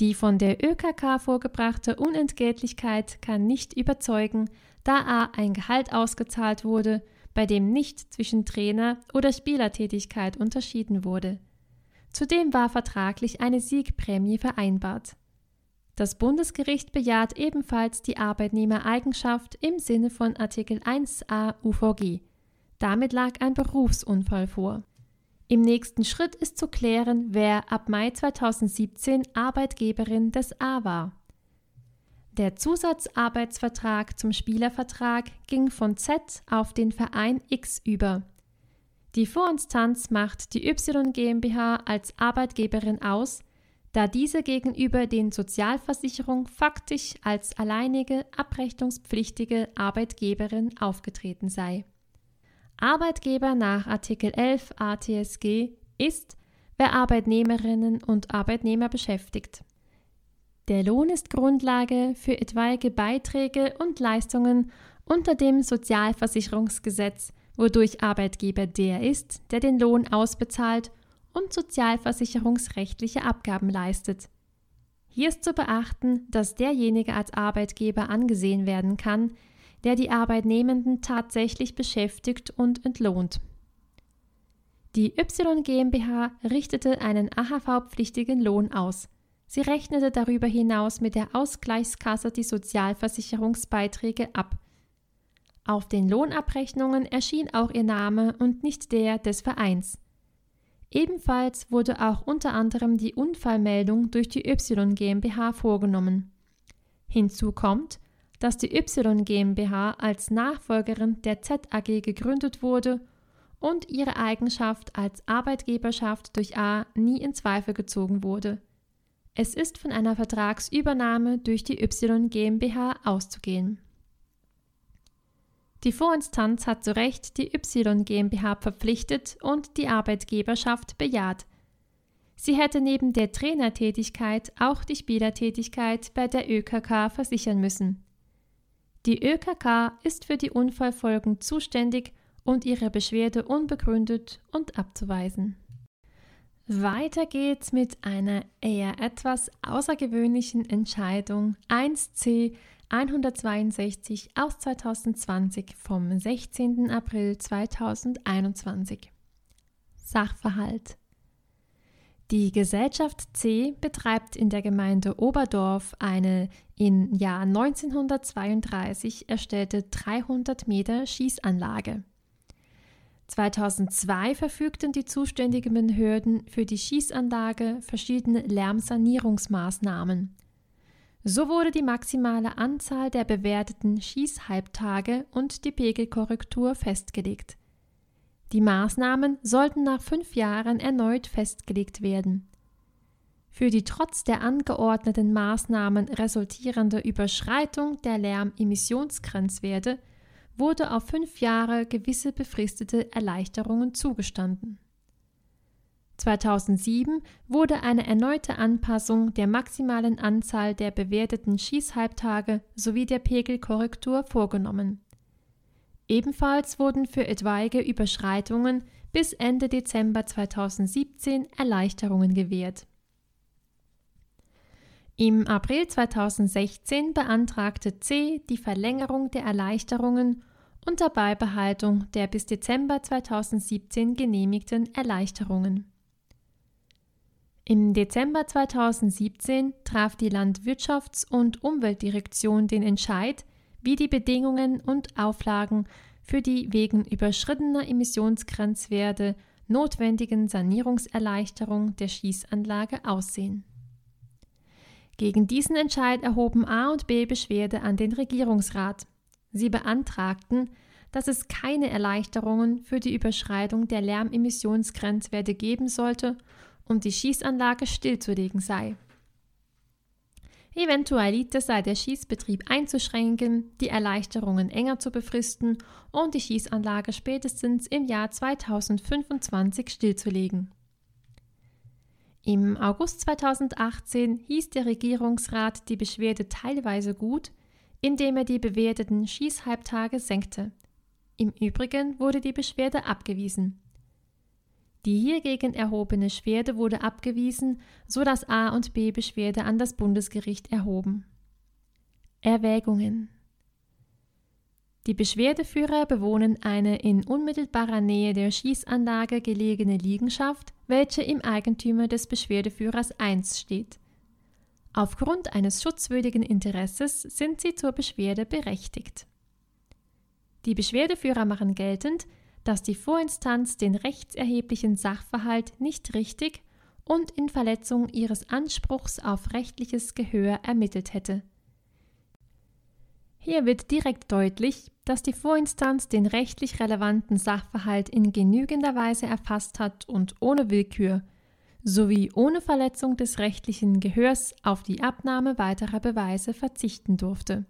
Die von der ÖKK vorgebrachte Unentgeltlichkeit kann nicht überzeugen, da A ein Gehalt ausgezahlt wurde, bei dem nicht zwischen Trainer- oder Spielertätigkeit unterschieden wurde. Zudem war vertraglich eine Siegprämie vereinbart. Das Bundesgericht bejaht ebenfalls die Arbeitnehmereigenschaft im Sinne von Artikel 1a UVG. Damit lag ein Berufsunfall vor. Im nächsten Schritt ist zu klären, wer ab Mai 2017 Arbeitgeberin des A war. Der Zusatzarbeitsvertrag zum Spielervertrag ging von Z auf den Verein X über. Die Vorinstanz macht die Y GmbH als Arbeitgeberin aus, da diese gegenüber den Sozialversicherungen faktisch als alleinige abrechnungspflichtige Arbeitgeberin aufgetreten sei. Arbeitgeber nach Artikel 11 ATSG ist, wer Arbeitnehmerinnen und Arbeitnehmer beschäftigt. Der Lohn ist Grundlage für etwaige Beiträge und Leistungen unter dem Sozialversicherungsgesetz, wodurch Arbeitgeber der ist, der den Lohn ausbezahlt und sozialversicherungsrechtliche Abgaben leistet. Hier ist zu beachten, dass derjenige als Arbeitgeber angesehen werden kann, der die Arbeitnehmenden tatsächlich beschäftigt und entlohnt. Die Y GmbH richtete einen AHV-pflichtigen Lohn aus. Sie rechnete darüber hinaus mit der Ausgleichskasse die Sozialversicherungsbeiträge ab. Auf den Lohnabrechnungen erschien auch ihr Name und nicht der des Vereins. Ebenfalls wurde auch unter anderem die Unfallmeldung durch die Y GmbH vorgenommen. Hinzu kommt, dass die Y GmbH als Nachfolgerin der Z AG gegründet wurde und ihre Eigenschaft als Arbeitgeberschaft durch A nie in Zweifel gezogen wurde. Es ist von einer Vertragsübernahme durch die Y GmbH auszugehen. Die Vorinstanz hat zu Recht die Y GmbH verpflichtet und die Arbeitgeberschaft bejaht. Sie hätte neben der Trainertätigkeit auch die Spielertätigkeit bei der ÖKK versichern müssen. Die ÖKK ist für die Unfallfolgen zuständig und ihre Beschwerde unbegründet und abzuweisen. Weiter geht's mit einer eher etwas außergewöhnlichen Entscheidung 1C 162 aus 2020 vom 16. April 2021. Sachverhalt die Gesellschaft C betreibt in der Gemeinde Oberdorf eine im Jahr 1932 erstellte 300 Meter Schießanlage. 2002 verfügten die zuständigen Behörden für die Schießanlage verschiedene Lärmsanierungsmaßnahmen. So wurde die maximale Anzahl der bewerteten Schießhalbtage und die Pegelkorrektur festgelegt. Die Maßnahmen sollten nach fünf Jahren erneut festgelegt werden. Für die trotz der angeordneten Maßnahmen resultierende Überschreitung der Lärmemissionsgrenzwerte wurde auf fünf Jahre gewisse befristete Erleichterungen zugestanden. 2007 wurde eine erneute Anpassung der maximalen Anzahl der bewerteten Schießhalbtage sowie der Pegelkorrektur vorgenommen. Ebenfalls wurden für etwaige Überschreitungen bis Ende Dezember 2017 Erleichterungen gewährt. Im April 2016 beantragte C die Verlängerung der Erleichterungen unter Beibehaltung der bis Dezember 2017 genehmigten Erleichterungen. Im Dezember 2017 traf die Landwirtschafts- und Umweltdirektion den Entscheid, wie die Bedingungen und Auflagen für die wegen überschrittener Emissionsgrenzwerte notwendigen Sanierungserleichterung der Schießanlage aussehen. Gegen diesen Entscheid erhoben A und B Beschwerde an den Regierungsrat. Sie beantragten, dass es keine Erleichterungen für die Überschreitung der Lärmemissionsgrenzwerte geben sollte und die Schießanlage stillzulegen sei. Eventualiter sei der Schießbetrieb einzuschränken, die Erleichterungen enger zu befristen und die Schießanlage spätestens im Jahr 2025 stillzulegen. Im August 2018 hieß der Regierungsrat die Beschwerde teilweise gut, indem er die bewerteten Schießhalbtage senkte. Im Übrigen wurde die Beschwerde abgewiesen. Die hiergegen erhobene Schwerde wurde abgewiesen, so dass A und B Beschwerde an das Bundesgericht erhoben. Erwägungen Die Beschwerdeführer bewohnen eine in unmittelbarer Nähe der Schießanlage gelegene Liegenschaft, welche im Eigentümer des Beschwerdeführers 1 steht. Aufgrund eines schutzwürdigen Interesses sind sie zur Beschwerde berechtigt. Die Beschwerdeführer machen geltend, dass die Vorinstanz den rechtserheblichen Sachverhalt nicht richtig und in Verletzung ihres Anspruchs auf rechtliches Gehör ermittelt hätte. Hier wird direkt deutlich, dass die Vorinstanz den rechtlich relevanten Sachverhalt in genügender Weise erfasst hat und ohne Willkür sowie ohne Verletzung des rechtlichen Gehörs auf die Abnahme weiterer Beweise verzichten durfte.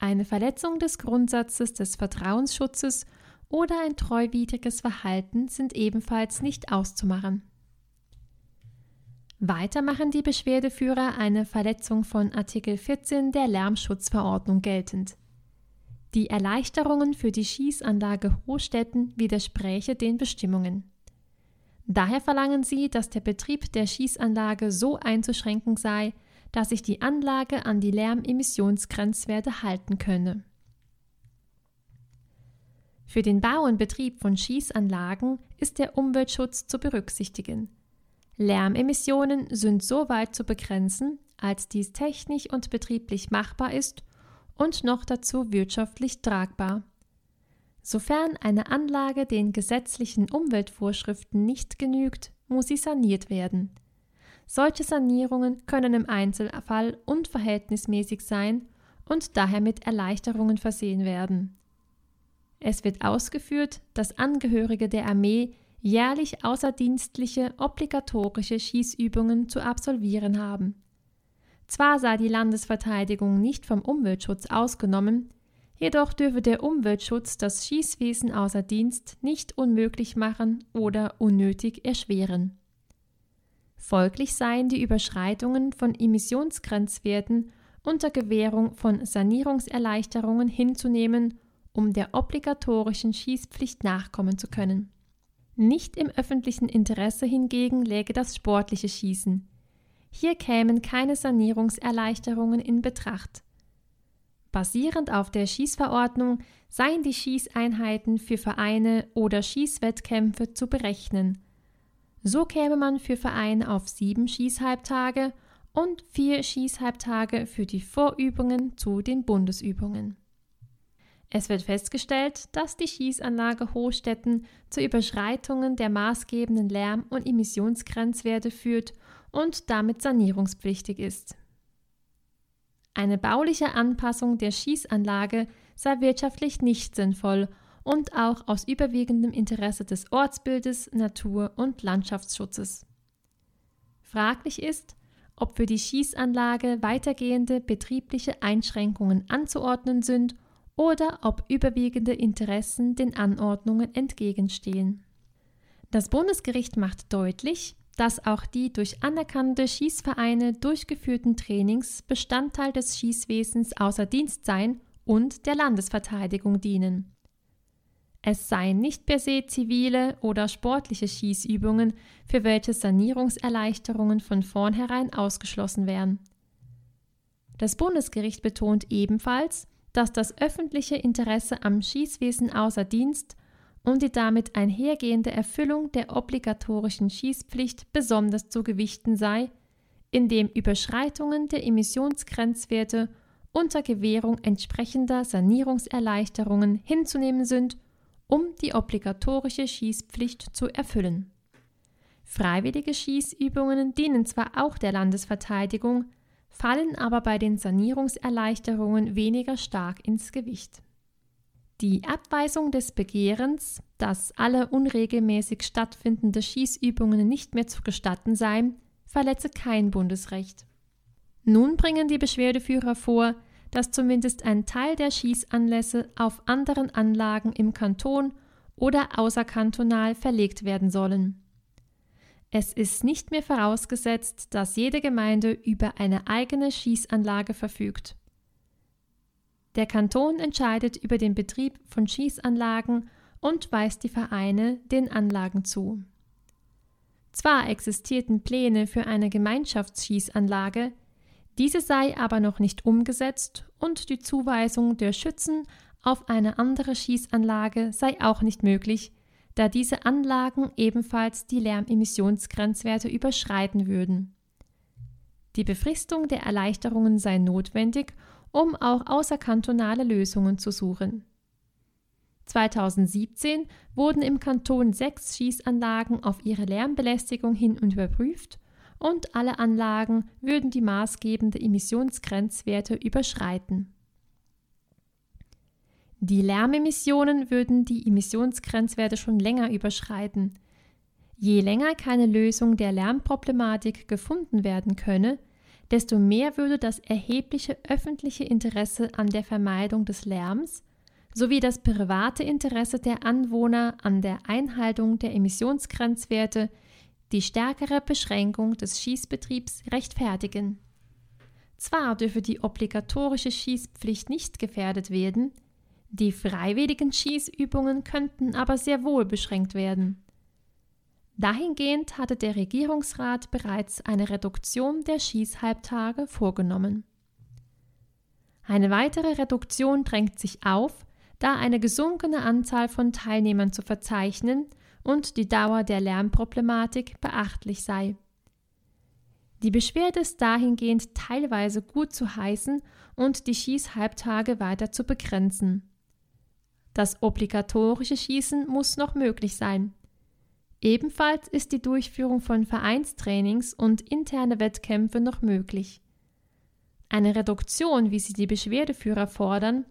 Eine Verletzung des Grundsatzes des Vertrauensschutzes oder ein treuwidriges Verhalten sind ebenfalls nicht auszumachen. Weiter machen die Beschwerdeführer eine Verletzung von Artikel 14 der Lärmschutzverordnung geltend. Die Erleichterungen für die Schießanlage Hochstetten widerspräche den Bestimmungen. Daher verlangen sie, dass der Betrieb der Schießanlage so einzuschränken sei, dass sich die Anlage an die Lärmemissionsgrenzwerte halten könne. Für den Bau und Betrieb von Schießanlagen ist der Umweltschutz zu berücksichtigen. Lärmemissionen sind so weit zu begrenzen, als dies technisch und betrieblich machbar ist und noch dazu wirtschaftlich tragbar. Sofern eine Anlage den gesetzlichen Umweltvorschriften nicht genügt, muss sie saniert werden. Solche Sanierungen können im Einzelfall unverhältnismäßig sein und daher mit Erleichterungen versehen werden. Es wird ausgeführt, dass Angehörige der Armee jährlich außerdienstliche obligatorische Schießübungen zu absolvieren haben. Zwar sei die Landesverteidigung nicht vom Umweltschutz ausgenommen, jedoch dürfe der Umweltschutz das Schießwesen außer Dienst nicht unmöglich machen oder unnötig erschweren. Folglich seien die Überschreitungen von Emissionsgrenzwerten unter Gewährung von Sanierungserleichterungen hinzunehmen, um der obligatorischen Schießpflicht nachkommen zu können. Nicht im öffentlichen Interesse hingegen läge das sportliche Schießen. Hier kämen keine Sanierungserleichterungen in Betracht. Basierend auf der Schießverordnung seien die Schießeinheiten für Vereine oder Schießwettkämpfe zu berechnen. So käme man für Vereine auf sieben Schießhalbtage und vier Schießhalbtage für die Vorübungen zu den Bundesübungen. Es wird festgestellt, dass die Schießanlage Hochstetten zu Überschreitungen der maßgebenden Lärm- und Emissionsgrenzwerte führt und damit sanierungspflichtig ist. Eine bauliche Anpassung der Schießanlage sei wirtschaftlich nicht sinnvoll und auch aus überwiegendem Interesse des Ortsbildes, Natur- und Landschaftsschutzes. Fraglich ist, ob für die Schießanlage weitergehende betriebliche Einschränkungen anzuordnen sind oder ob überwiegende Interessen den Anordnungen entgegenstehen. Das Bundesgericht macht deutlich, dass auch die durch anerkannte Schießvereine durchgeführten Trainings Bestandteil des Schießwesens außer Dienst seien und der Landesverteidigung dienen. Es seien nicht per se zivile oder sportliche Schießübungen, für welche Sanierungserleichterungen von vornherein ausgeschlossen wären. Das Bundesgericht betont ebenfalls, dass das öffentliche Interesse am Schießwesen außer Dienst und die damit einhergehende Erfüllung der obligatorischen Schießpflicht besonders zu gewichten sei, indem Überschreitungen der Emissionsgrenzwerte unter Gewährung entsprechender Sanierungserleichterungen hinzunehmen sind, um die obligatorische Schießpflicht zu erfüllen. Freiwillige Schießübungen dienen zwar auch der Landesverteidigung, fallen aber bei den Sanierungserleichterungen weniger stark ins Gewicht. Die Abweisung des Begehrens, dass alle unregelmäßig stattfindende Schießübungen nicht mehr zu gestatten seien, verletze kein Bundesrecht. Nun bringen die Beschwerdeführer vor, dass zumindest ein Teil der Schießanlässe auf anderen Anlagen im Kanton oder außerkantonal verlegt werden sollen. Es ist nicht mehr vorausgesetzt, dass jede Gemeinde über eine eigene Schießanlage verfügt. Der Kanton entscheidet über den Betrieb von Schießanlagen und weist die Vereine den Anlagen zu. Zwar existierten Pläne für eine Gemeinschaftsschießanlage, diese sei aber noch nicht umgesetzt und die Zuweisung der Schützen auf eine andere Schießanlage sei auch nicht möglich, da diese Anlagen ebenfalls die Lärmemissionsgrenzwerte überschreiten würden. Die Befristung der Erleichterungen sei notwendig, um auch außerkantonale Lösungen zu suchen. 2017 wurden im Kanton sechs Schießanlagen auf ihre Lärmbelästigung hin und überprüft und alle Anlagen würden die maßgebende Emissionsgrenzwerte überschreiten. Die Lärmemissionen würden die Emissionsgrenzwerte schon länger überschreiten. Je länger keine Lösung der Lärmproblematik gefunden werden könne, desto mehr würde das erhebliche öffentliche Interesse an der Vermeidung des Lärms sowie das private Interesse der Anwohner an der Einhaltung der Emissionsgrenzwerte die stärkere Beschränkung des Schießbetriebs rechtfertigen. Zwar dürfe die obligatorische Schießpflicht nicht gefährdet werden, die freiwilligen Schießübungen könnten aber sehr wohl beschränkt werden. Dahingehend hatte der Regierungsrat bereits eine Reduktion der Schießhalbtage vorgenommen. Eine weitere Reduktion drängt sich auf, da eine gesunkene Anzahl von Teilnehmern zu verzeichnen und die Dauer der Lärmproblematik beachtlich sei. Die Beschwerde ist dahingehend teilweise gut zu heißen und die Schießhalbtage weiter zu begrenzen. Das obligatorische Schießen muss noch möglich sein. Ebenfalls ist die Durchführung von Vereinstrainings und interne Wettkämpfe noch möglich. Eine Reduktion, wie sie die Beschwerdeführer fordern,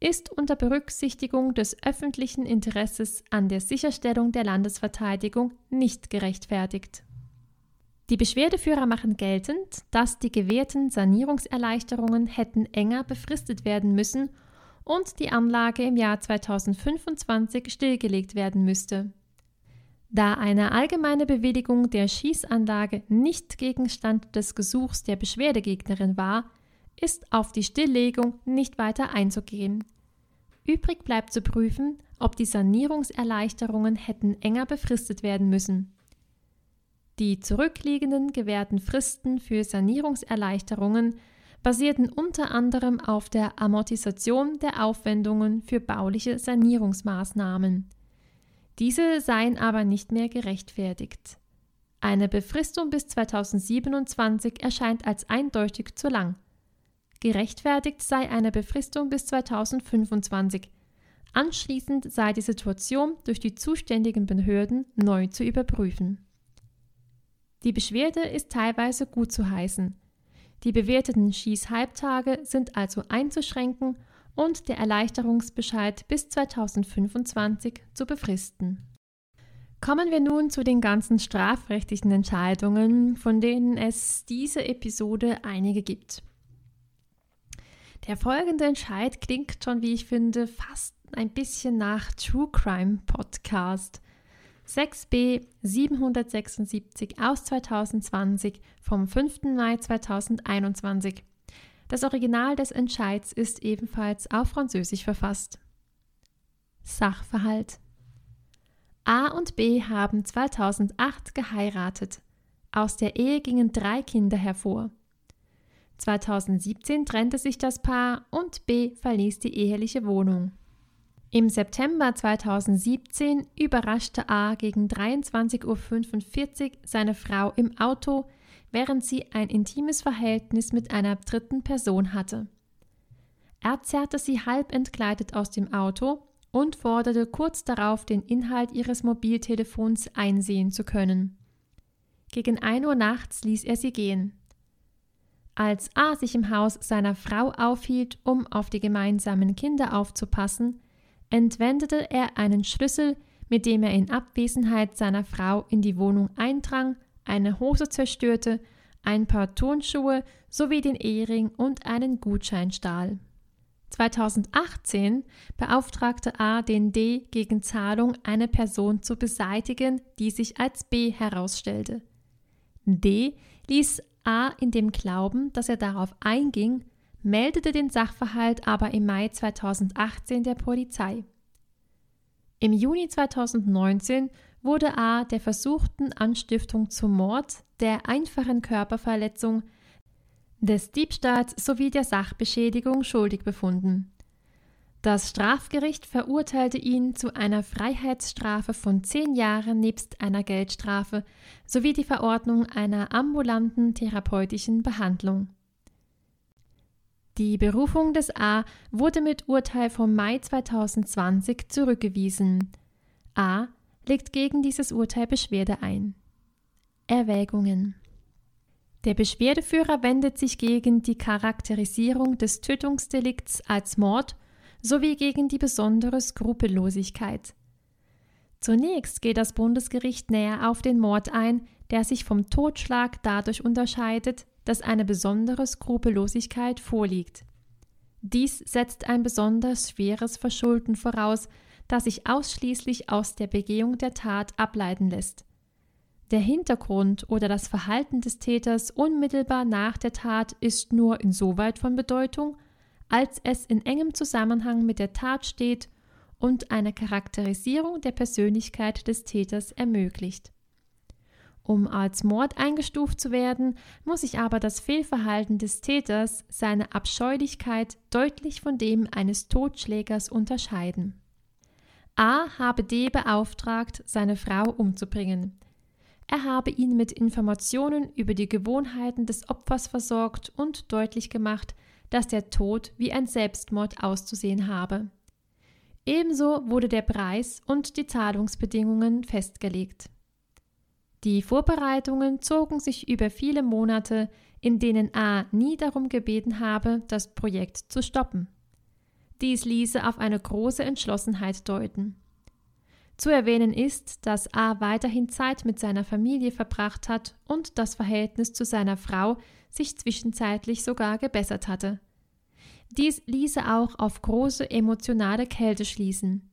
ist unter Berücksichtigung des öffentlichen Interesses an der Sicherstellung der Landesverteidigung nicht gerechtfertigt. Die Beschwerdeführer machen geltend, dass die gewährten Sanierungserleichterungen hätten enger befristet werden müssen und die Anlage im Jahr 2025 stillgelegt werden müsste. Da eine allgemeine Bewilligung der Schießanlage nicht Gegenstand des Gesuchs der Beschwerdegegnerin war, ist auf die Stilllegung nicht weiter einzugehen. Übrig bleibt zu prüfen, ob die Sanierungserleichterungen hätten enger befristet werden müssen. Die zurückliegenden gewährten Fristen für Sanierungserleichterungen basierten unter anderem auf der Amortisation der Aufwendungen für bauliche Sanierungsmaßnahmen. Diese seien aber nicht mehr gerechtfertigt. Eine Befristung bis 2027 erscheint als eindeutig zu lang. Gerechtfertigt sei eine Befristung bis 2025. Anschließend sei die Situation durch die zuständigen Behörden neu zu überprüfen. Die Beschwerde ist teilweise gut zu heißen. Die bewerteten Schießhalbtage sind also einzuschränken und der Erleichterungsbescheid bis 2025 zu befristen. Kommen wir nun zu den ganzen strafrechtlichen Entscheidungen, von denen es diese Episode einige gibt. Der folgende Entscheid klingt schon, wie ich finde, fast ein bisschen nach True Crime Podcast. 6b 776 aus 2020 vom 5. Mai 2021. Das Original des Entscheids ist ebenfalls auf Französisch verfasst. Sachverhalt A und B haben 2008 geheiratet. Aus der Ehe gingen drei Kinder hervor. 2017 trennte sich das Paar und B verließ die eheliche Wohnung. Im September 2017 überraschte A gegen 23.45 Uhr seine Frau im Auto, während sie ein intimes Verhältnis mit einer dritten Person hatte. Er zerrte sie halb entkleidet aus dem Auto und forderte kurz darauf, den Inhalt ihres Mobiltelefons einsehen zu können. Gegen 1 Uhr nachts ließ er sie gehen. Als A sich im Haus seiner Frau aufhielt, um auf die gemeinsamen Kinder aufzupassen, entwendete er einen Schlüssel, mit dem er in Abwesenheit seiner Frau in die Wohnung eindrang, eine Hose zerstörte, ein paar Turnschuhe sowie den Ehering und einen Gutschein stahl. 2018 beauftragte A den D gegen Zahlung eine Person zu beseitigen, die sich als B herausstellte. D ließ A in dem Glauben, dass er darauf einging, meldete den Sachverhalt aber im Mai 2018 der Polizei. Im Juni 2019 wurde A der versuchten Anstiftung zum Mord, der einfachen Körperverletzung, des Diebstahls sowie der Sachbeschädigung schuldig befunden. Das Strafgericht verurteilte ihn zu einer Freiheitsstrafe von zehn Jahren nebst einer Geldstrafe sowie die Verordnung einer ambulanten therapeutischen Behandlung. Die Berufung des A wurde mit Urteil vom Mai 2020 zurückgewiesen. A legt gegen dieses Urteil Beschwerde ein. Erwägungen Der Beschwerdeführer wendet sich gegen die Charakterisierung des Tötungsdelikts als Mord sowie gegen die besondere Skrupellosigkeit. Zunächst geht das Bundesgericht näher auf den Mord ein, der sich vom Totschlag dadurch unterscheidet, dass eine besondere Skrupellosigkeit vorliegt. Dies setzt ein besonders schweres Verschulden voraus, das sich ausschließlich aus der Begehung der Tat ableiten lässt. Der Hintergrund oder das Verhalten des Täters unmittelbar nach der Tat ist nur insoweit von Bedeutung, als es in engem Zusammenhang mit der Tat steht und eine Charakterisierung der Persönlichkeit des Täters ermöglicht. Um als Mord eingestuft zu werden, muss sich aber das Fehlverhalten des Täters, seine Abscheulichkeit deutlich von dem eines Totschlägers unterscheiden. A habe D beauftragt, seine Frau umzubringen. Er habe ihn mit Informationen über die Gewohnheiten des Opfers versorgt und deutlich gemacht, dass der Tod wie ein Selbstmord auszusehen habe. Ebenso wurde der Preis und die Zahlungsbedingungen festgelegt. Die Vorbereitungen zogen sich über viele Monate, in denen A nie darum gebeten habe, das Projekt zu stoppen. Dies ließe auf eine große Entschlossenheit deuten. Zu erwähnen ist, dass A weiterhin Zeit mit seiner Familie verbracht hat und das Verhältnis zu seiner Frau sich zwischenzeitlich sogar gebessert hatte. Dies ließe auch auf große emotionale Kälte schließen.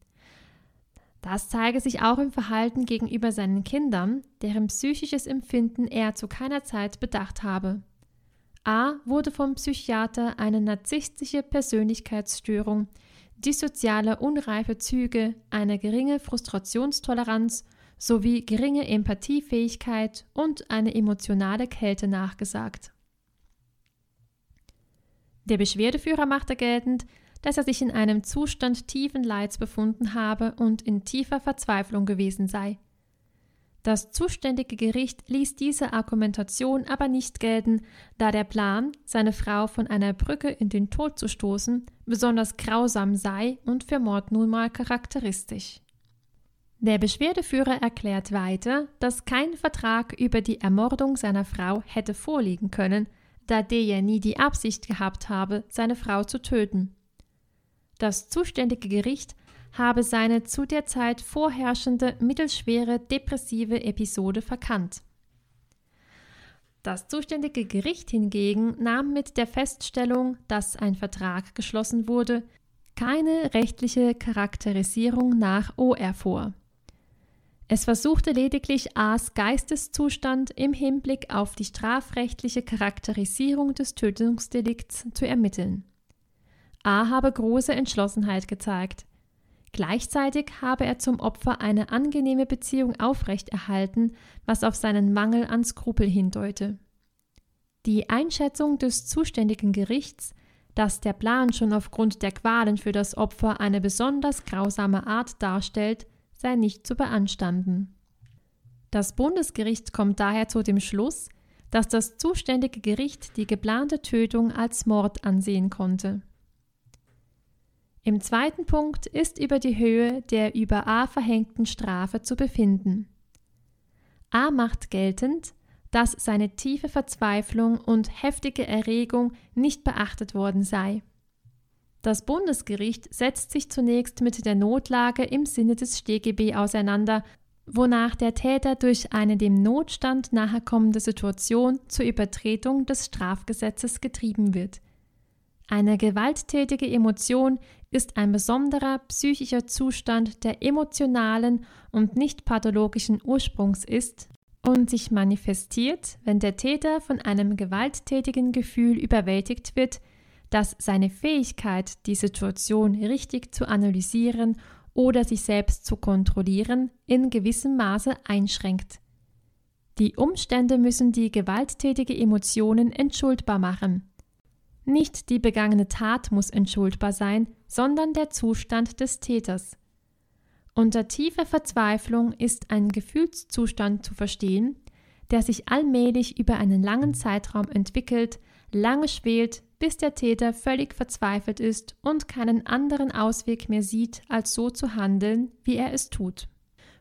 Das zeige sich auch im Verhalten gegenüber seinen Kindern, deren psychisches Empfinden er zu keiner Zeit bedacht habe. A wurde vom Psychiater eine narzisstische Persönlichkeitsstörung, dissoziale unreife Züge, eine geringe Frustrationstoleranz sowie geringe Empathiefähigkeit und eine emotionale Kälte nachgesagt. Der Beschwerdeführer machte geltend, dass er sich in einem Zustand tiefen Leids befunden habe und in tiefer Verzweiflung gewesen sei. Das zuständige Gericht ließ diese Argumentation aber nicht gelten, da der Plan, seine Frau von einer Brücke in den Tod zu stoßen, besonders grausam sei und für Mord nun mal charakteristisch. Der Beschwerdeführer erklärt weiter, dass kein Vertrag über die Ermordung seiner Frau hätte vorliegen können, da der nie die Absicht gehabt habe, seine Frau zu töten. Das zuständige Gericht habe seine zu der Zeit vorherrschende mittelschwere depressive Episode verkannt. Das zuständige Gericht hingegen nahm mit der Feststellung, dass ein Vertrag geschlossen wurde, keine rechtliche Charakterisierung nach OR vor. Es versuchte lediglich A's Geisteszustand im Hinblick auf die strafrechtliche Charakterisierung des Tötungsdelikts zu ermitteln. A habe große Entschlossenheit gezeigt. Gleichzeitig habe er zum Opfer eine angenehme Beziehung aufrechterhalten, was auf seinen Mangel an Skrupel hindeute. Die Einschätzung des zuständigen Gerichts, dass der Plan schon aufgrund der Qualen für das Opfer eine besonders grausame Art darstellt, sei nicht zu beanstanden. Das Bundesgericht kommt daher zu dem Schluss, dass das zuständige Gericht die geplante Tötung als Mord ansehen konnte. Im zweiten Punkt ist über die Höhe der über A verhängten Strafe zu befinden. A macht geltend, dass seine tiefe Verzweiflung und heftige Erregung nicht beachtet worden sei. Das Bundesgericht setzt sich zunächst mit der Notlage im Sinne des StGB auseinander, wonach der Täter durch eine dem Notstand nahekommende Situation zur Übertretung des Strafgesetzes getrieben wird. Eine gewalttätige Emotion ist ein besonderer psychischer Zustand, der emotionalen und nicht pathologischen Ursprungs ist und sich manifestiert, wenn der Täter von einem gewalttätigen Gefühl überwältigt wird, das seine Fähigkeit, die Situation richtig zu analysieren oder sich selbst zu kontrollieren, in gewissem Maße einschränkt. Die Umstände müssen die gewalttätige Emotionen entschuldbar machen. Nicht die begangene Tat muss entschuldbar sein, sondern der Zustand des Täters. Unter tiefer Verzweiflung ist ein Gefühlszustand zu verstehen, der sich allmählich über einen langen Zeitraum entwickelt, lange schwelt, bis der Täter völlig verzweifelt ist und keinen anderen Ausweg mehr sieht, als so zu handeln, wie er es tut.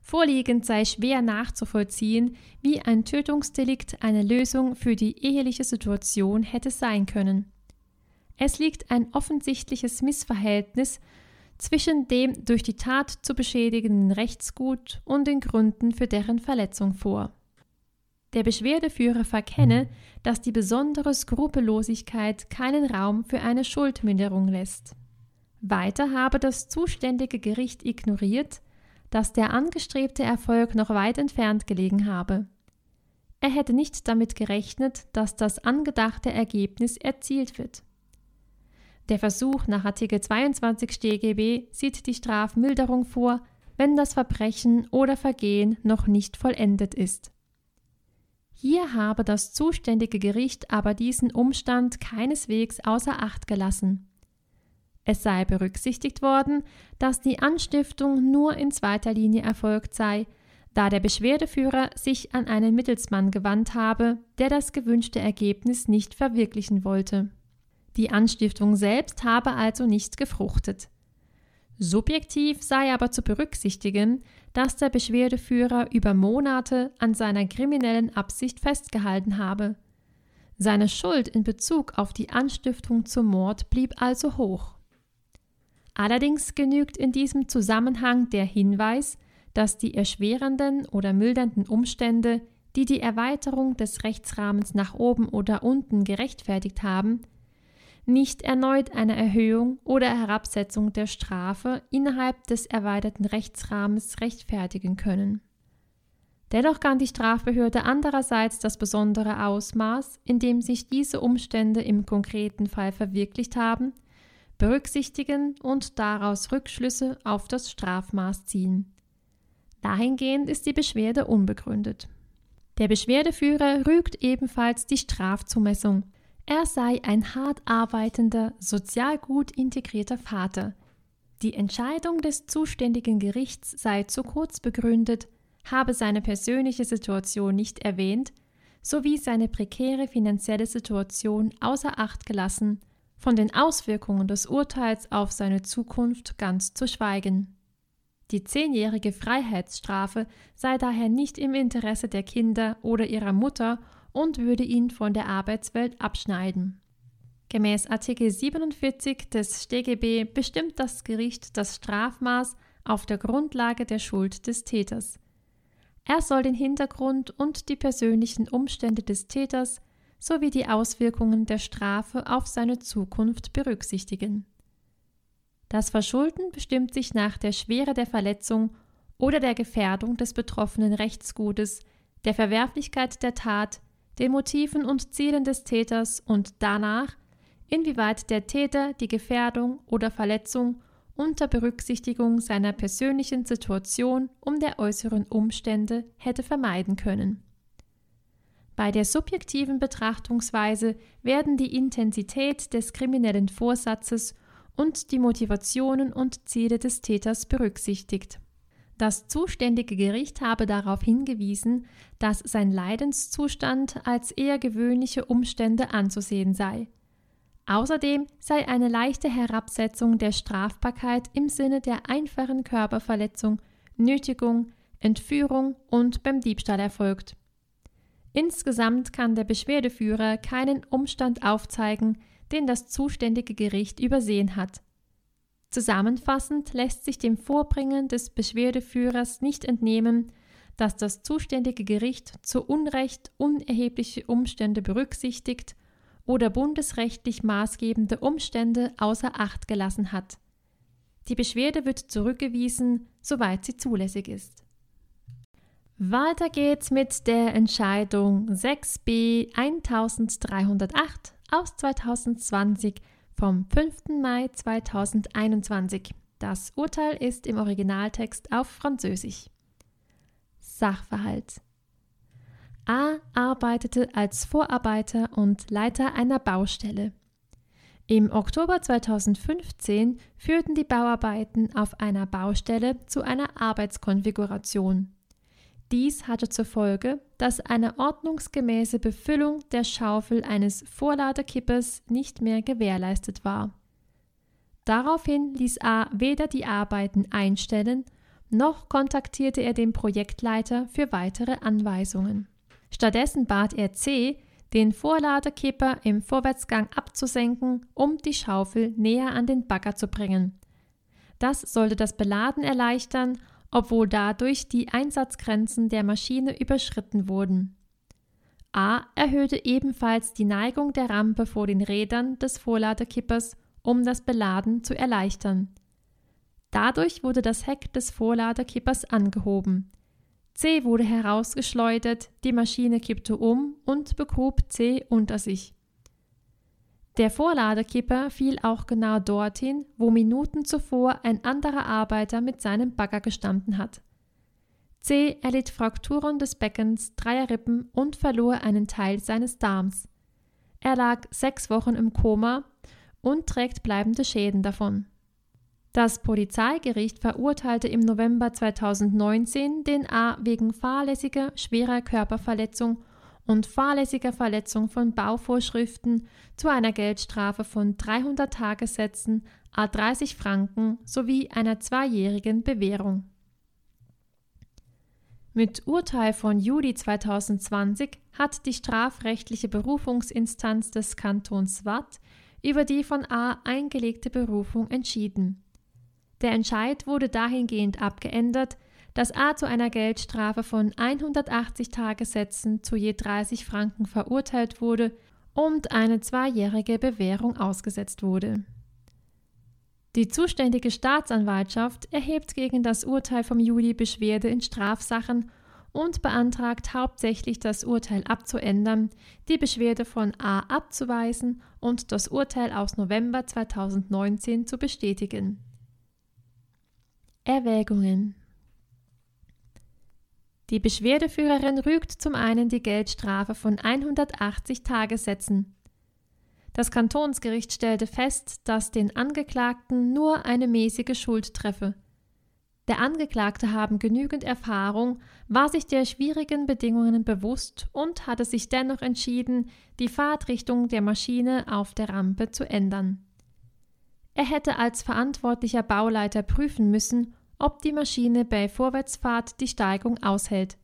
Vorliegend sei schwer nachzuvollziehen, wie ein Tötungsdelikt eine Lösung für die eheliche Situation hätte sein können. Es liegt ein offensichtliches Missverhältnis zwischen dem durch die Tat zu beschädigenden Rechtsgut und den Gründen für deren Verletzung vor. Der Beschwerdeführer verkenne, dass die besondere Skrupellosigkeit keinen Raum für eine Schuldminderung lässt. Weiter habe das zuständige Gericht ignoriert, dass der angestrebte Erfolg noch weit entfernt gelegen habe. Er hätte nicht damit gerechnet, dass das angedachte Ergebnis erzielt wird. Der Versuch nach Artikel 22 StGB sieht die Strafmilderung vor, wenn das Verbrechen oder Vergehen noch nicht vollendet ist. Hier habe das zuständige Gericht aber diesen Umstand keineswegs außer Acht gelassen. Es sei berücksichtigt worden, dass die Anstiftung nur in zweiter Linie erfolgt sei, da der Beschwerdeführer sich an einen Mittelsmann gewandt habe, der das gewünschte Ergebnis nicht verwirklichen wollte. Die Anstiftung selbst habe also nicht gefruchtet. Subjektiv sei aber zu berücksichtigen, dass der Beschwerdeführer über Monate an seiner kriminellen Absicht festgehalten habe. Seine Schuld in Bezug auf die Anstiftung zum Mord blieb also hoch. Allerdings genügt in diesem Zusammenhang der Hinweis, dass die erschwerenden oder mildernden Umstände, die die Erweiterung des Rechtsrahmens nach oben oder unten gerechtfertigt haben, nicht erneut eine Erhöhung oder Herabsetzung der Strafe innerhalb des erweiterten Rechtsrahmens rechtfertigen können. Dennoch kann die Strafbehörde andererseits das besondere Ausmaß, in dem sich diese Umstände im konkreten Fall verwirklicht haben, berücksichtigen und daraus Rückschlüsse auf das Strafmaß ziehen. Dahingehend ist die Beschwerde unbegründet. Der Beschwerdeführer rügt ebenfalls die Strafzumessung, er sei ein hart arbeitender, sozial gut integrierter Vater. Die Entscheidung des zuständigen Gerichts sei zu kurz begründet, habe seine persönliche Situation nicht erwähnt, sowie seine prekäre finanzielle Situation außer Acht gelassen, von den Auswirkungen des Urteils auf seine Zukunft ganz zu schweigen. Die zehnjährige Freiheitsstrafe sei daher nicht im Interesse der Kinder oder ihrer Mutter und würde ihn von der Arbeitswelt abschneiden. Gemäß Artikel 47 des StGB bestimmt das Gericht das Strafmaß auf der Grundlage der Schuld des Täters. Er soll den Hintergrund und die persönlichen Umstände des Täters sowie die Auswirkungen der Strafe auf seine Zukunft berücksichtigen. Das Verschulden bestimmt sich nach der Schwere der Verletzung oder der Gefährdung des betroffenen Rechtsgutes, der Verwerflichkeit der Tat, den Motiven und Zielen des Täters und danach, inwieweit der Täter die Gefährdung oder Verletzung unter Berücksichtigung seiner persönlichen Situation um der äußeren Umstände hätte vermeiden können. Bei der subjektiven Betrachtungsweise werden die Intensität des kriminellen Vorsatzes und die Motivationen und Ziele des Täters berücksichtigt. Das zuständige Gericht habe darauf hingewiesen, dass sein Leidenszustand als eher gewöhnliche Umstände anzusehen sei. Außerdem sei eine leichte Herabsetzung der Strafbarkeit im Sinne der einfachen Körperverletzung, Nötigung, Entführung und beim Diebstahl erfolgt. Insgesamt kann der Beschwerdeführer keinen Umstand aufzeigen, den das zuständige Gericht übersehen hat. Zusammenfassend lässt sich dem Vorbringen des Beschwerdeführers nicht entnehmen, dass das zuständige Gericht zu Unrecht unerhebliche Umstände berücksichtigt oder bundesrechtlich maßgebende Umstände außer Acht gelassen hat. Die Beschwerde wird zurückgewiesen, soweit sie zulässig ist. Weiter geht's mit der Entscheidung 6b 1308 aus 2020 vom 5. Mai 2021. Das Urteil ist im Originaltext auf Französisch. Sachverhalt. A arbeitete als Vorarbeiter und Leiter einer Baustelle. Im Oktober 2015 führten die Bauarbeiten auf einer Baustelle zu einer Arbeitskonfiguration. Dies hatte zur Folge, dass eine ordnungsgemäße Befüllung der Schaufel eines Vorladekippers nicht mehr gewährleistet war. Daraufhin ließ A weder die Arbeiten einstellen, noch kontaktierte er den Projektleiter für weitere Anweisungen. Stattdessen bat er C, den Vorladekipper im Vorwärtsgang abzusenken, um die Schaufel näher an den Bagger zu bringen. Das sollte das Beladen erleichtern, obwohl dadurch die Einsatzgrenzen der Maschine überschritten wurden. A erhöhte ebenfalls die Neigung der Rampe vor den Rädern des Vorladekippers, um das Beladen zu erleichtern. Dadurch wurde das Heck des Vorladekippers angehoben. C wurde herausgeschleudert, die Maschine kippte um und begrub C unter sich. Der Vorladekipper fiel auch genau dorthin, wo Minuten zuvor ein anderer Arbeiter mit seinem Bagger gestanden hat. C erlitt Frakturen des Beckens, dreier Rippen und verlor einen Teil seines Darms. Er lag sechs Wochen im Koma und trägt bleibende Schäden davon. Das Polizeigericht verurteilte im November 2019 den A wegen fahrlässiger schwerer Körperverletzung und fahrlässiger Verletzung von Bauvorschriften zu einer Geldstrafe von 300 Tagessätzen a 30 Franken sowie einer zweijährigen Bewährung. Mit Urteil von Juli 2020 hat die strafrechtliche Berufungsinstanz des Kantons Watt über die von A eingelegte Berufung entschieden. Der Entscheid wurde dahingehend abgeändert, dass A zu einer Geldstrafe von 180 Tagessätzen zu je 30 Franken verurteilt wurde und eine zweijährige Bewährung ausgesetzt wurde. Die zuständige Staatsanwaltschaft erhebt gegen das Urteil vom Juli Beschwerde in Strafsachen und beantragt hauptsächlich das Urteil abzuändern, die Beschwerde von A abzuweisen und das Urteil aus November 2019 zu bestätigen. Erwägungen Die Beschwerdeführerin rügt zum einen die Geldstrafe von 180 Tagessätzen. Das Kantonsgericht stellte fest, dass den Angeklagten nur eine mäßige Schuld treffe. Der Angeklagte haben genügend Erfahrung, war sich der schwierigen Bedingungen bewusst und hatte sich dennoch entschieden, die Fahrtrichtung der Maschine auf der Rampe zu ändern. Er hätte als verantwortlicher Bauleiter prüfen müssen, ob die Maschine bei Vorwärtsfahrt die Steigung aushält.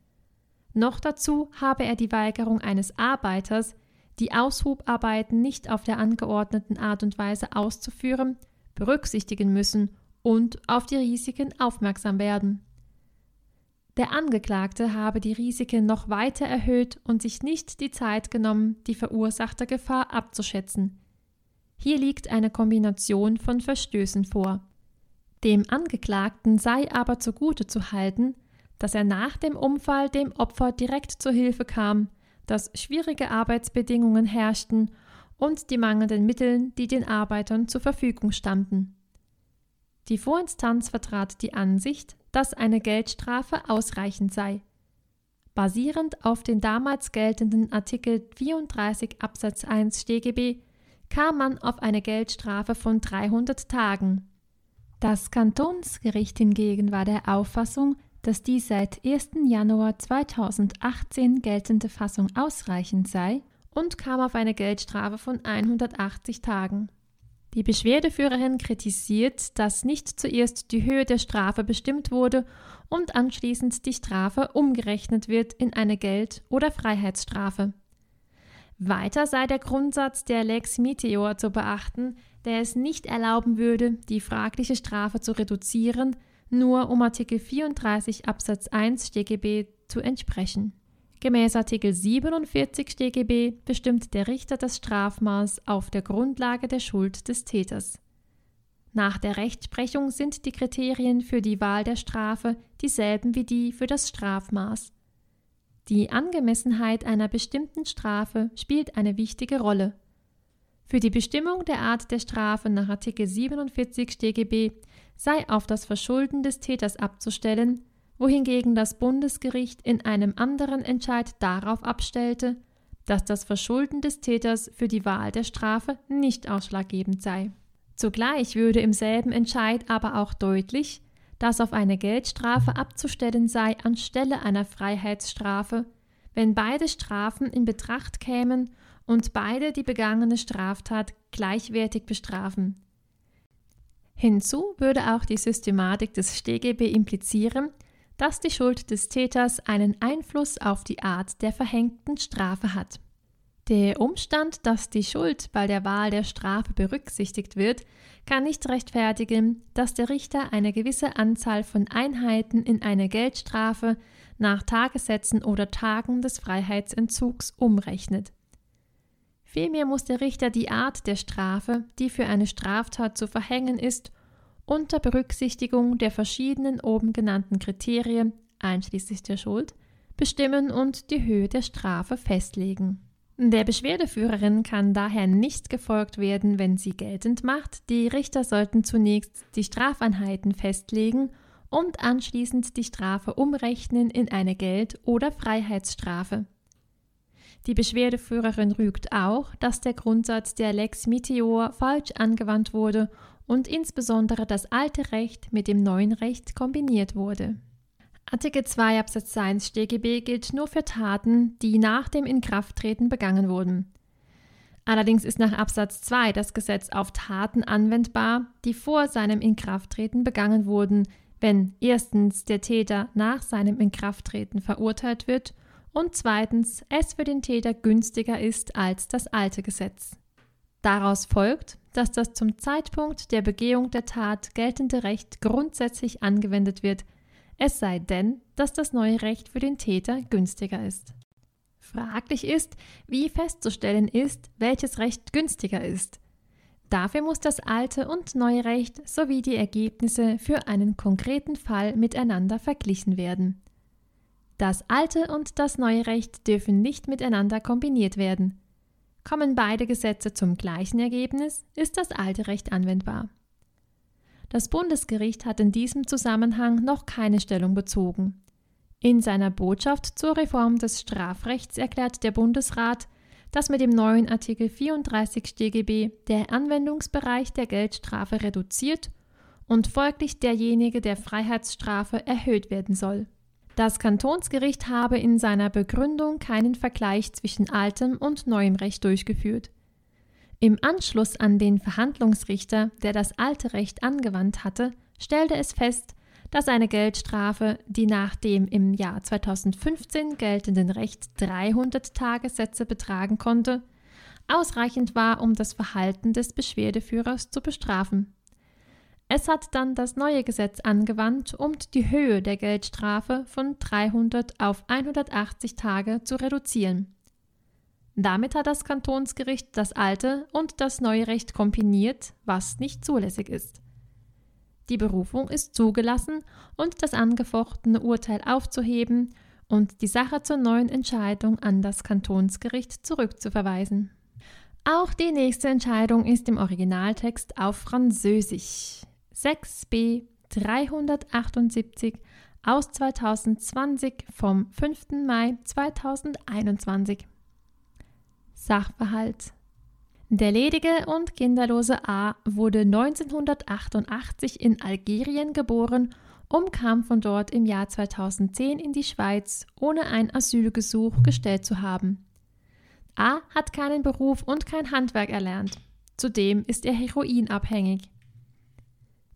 Noch dazu habe er die Weigerung eines Arbeiters, die Aushubarbeiten nicht auf der angeordneten Art und Weise auszuführen, berücksichtigen müssen und auf die Risiken aufmerksam werden. Der Angeklagte habe die Risiken noch weiter erhöht und sich nicht die Zeit genommen, die verursachte Gefahr abzuschätzen. Hier liegt eine Kombination von Verstößen vor. Dem Angeklagten sei aber zugute zu halten, dass er nach dem Unfall dem Opfer direkt zur Hilfe kam, dass schwierige Arbeitsbedingungen herrschten und die mangelnden Mittel, die den Arbeitern zur Verfügung standen. Die Vorinstanz vertrat die Ansicht, dass eine Geldstrafe ausreichend sei. Basierend auf den damals geltenden Artikel 34 Absatz 1 StGB kam man auf eine Geldstrafe von 300 Tagen. Das Kantonsgericht hingegen war der Auffassung, dass die seit 1. Januar 2018 geltende Fassung ausreichend sei und kam auf eine Geldstrafe von 180 Tagen. Die Beschwerdeführerin kritisiert, dass nicht zuerst die Höhe der Strafe bestimmt wurde und anschließend die Strafe umgerechnet wird in eine Geld- oder Freiheitsstrafe. Weiter sei der Grundsatz der Lex Meteor zu beachten, der es nicht erlauben würde, die fragliche Strafe zu reduzieren, nur um Artikel 34 Absatz 1 StGB zu entsprechen. Gemäß Artikel 47 StGB bestimmt der Richter das Strafmaß auf der Grundlage der Schuld des Täters. Nach der Rechtsprechung sind die Kriterien für die Wahl der Strafe dieselben wie die für das Strafmaß. Die Angemessenheit einer bestimmten Strafe spielt eine wichtige Rolle. Für die Bestimmung der Art der Strafe nach Artikel 47 StGB sei auf das Verschulden des Täters abzustellen, wohingegen das Bundesgericht in einem anderen Entscheid darauf abstellte, dass das Verschulden des Täters für die Wahl der Strafe nicht ausschlaggebend sei. Zugleich würde im selben Entscheid aber auch deutlich, dass auf eine Geldstrafe abzustellen sei anstelle einer Freiheitsstrafe, wenn beide Strafen in Betracht kämen und beide die begangene Straftat gleichwertig bestrafen. Hinzu würde auch die Systematik des StGB implizieren, dass die Schuld des Täters einen Einfluss auf die Art der verhängten Strafe hat. Der Umstand, dass die Schuld bei der Wahl der Strafe berücksichtigt wird, kann nicht rechtfertigen, dass der Richter eine gewisse Anzahl von Einheiten in eine Geldstrafe nach Tagessätzen oder Tagen des Freiheitsentzugs umrechnet. Vielmehr muss der Richter die Art der Strafe, die für eine Straftat zu verhängen ist, unter Berücksichtigung der verschiedenen oben genannten Kriterien, einschließlich der Schuld, bestimmen und die Höhe der Strafe festlegen. Der Beschwerdeführerin kann daher nicht gefolgt werden, wenn sie geltend macht, die Richter sollten zunächst die Strafeinheiten festlegen und anschließend die Strafe umrechnen in eine Geld- oder Freiheitsstrafe. Die Beschwerdeführerin rügt auch, dass der Grundsatz der Lex Meteor falsch angewandt wurde und insbesondere das alte Recht mit dem neuen Recht kombiniert wurde. Artikel 2 Absatz 1 StGB gilt nur für Taten, die nach dem Inkrafttreten begangen wurden. Allerdings ist nach Absatz 2 das Gesetz auf Taten anwendbar, die vor seinem Inkrafttreten begangen wurden, wenn erstens der Täter nach seinem Inkrafttreten verurteilt wird und zweitens es für den Täter günstiger ist als das alte Gesetz. Daraus folgt, dass das zum Zeitpunkt der Begehung der Tat geltende Recht grundsätzlich angewendet wird, es sei denn, dass das neue Recht für den Täter günstiger ist. Fraglich ist, wie festzustellen ist, welches Recht günstiger ist. Dafür muss das alte und neue Recht sowie die Ergebnisse für einen konkreten Fall miteinander verglichen werden. Das alte und das neue Recht dürfen nicht miteinander kombiniert werden. Kommen beide Gesetze zum gleichen Ergebnis, ist das alte Recht anwendbar. Das Bundesgericht hat in diesem Zusammenhang noch keine Stellung bezogen. In seiner Botschaft zur Reform des Strafrechts erklärt der Bundesrat, dass mit dem neuen Artikel 34 StGB der Anwendungsbereich der Geldstrafe reduziert und folglich derjenige der Freiheitsstrafe erhöht werden soll. Das Kantonsgericht habe in seiner Begründung keinen Vergleich zwischen altem und neuem Recht durchgeführt. Im Anschluss an den Verhandlungsrichter, der das alte Recht angewandt hatte, stellte es fest, dass eine Geldstrafe, die nach dem im Jahr 2015 geltenden Recht 300 Tagessätze betragen konnte, ausreichend war, um das Verhalten des Beschwerdeführers zu bestrafen. Es hat dann das neue Gesetz angewandt, um die Höhe der Geldstrafe von 300 auf 180 Tage zu reduzieren. Damit hat das Kantonsgericht das alte und das neue Recht kombiniert, was nicht zulässig ist. Die Berufung ist zugelassen und das angefochtene Urteil aufzuheben und die Sache zur neuen Entscheidung an das Kantonsgericht zurückzuverweisen. Auch die nächste Entscheidung ist im Originaltext auf Französisch. 6b 378 aus 2020 vom 5. Mai 2021. Sachverhalt der ledige und kinderlose A wurde 1988 in Algerien geboren und kam von dort im Jahr 2010 in die Schweiz, ohne ein Asylgesuch gestellt zu haben. A hat keinen Beruf und kein Handwerk erlernt. Zudem ist er heroinabhängig.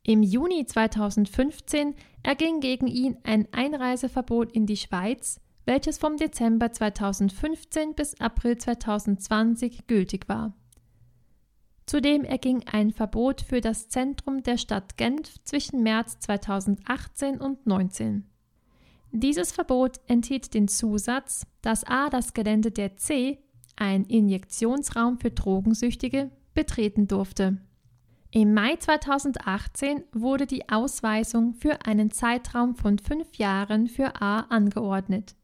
Im Juni 2015 erging gegen ihn ein Einreiseverbot in die Schweiz, welches vom Dezember 2015 bis April 2020 gültig war. Zudem erging ein Verbot für das Zentrum der Stadt Genf zwischen März 2018 und 2019. Dieses Verbot enthielt den Zusatz, dass a das Gelände der C, ein Injektionsraum für Drogensüchtige, betreten durfte. Im Mai 2018 wurde die Ausweisung für einen Zeitraum von fünf Jahren für A angeordnet.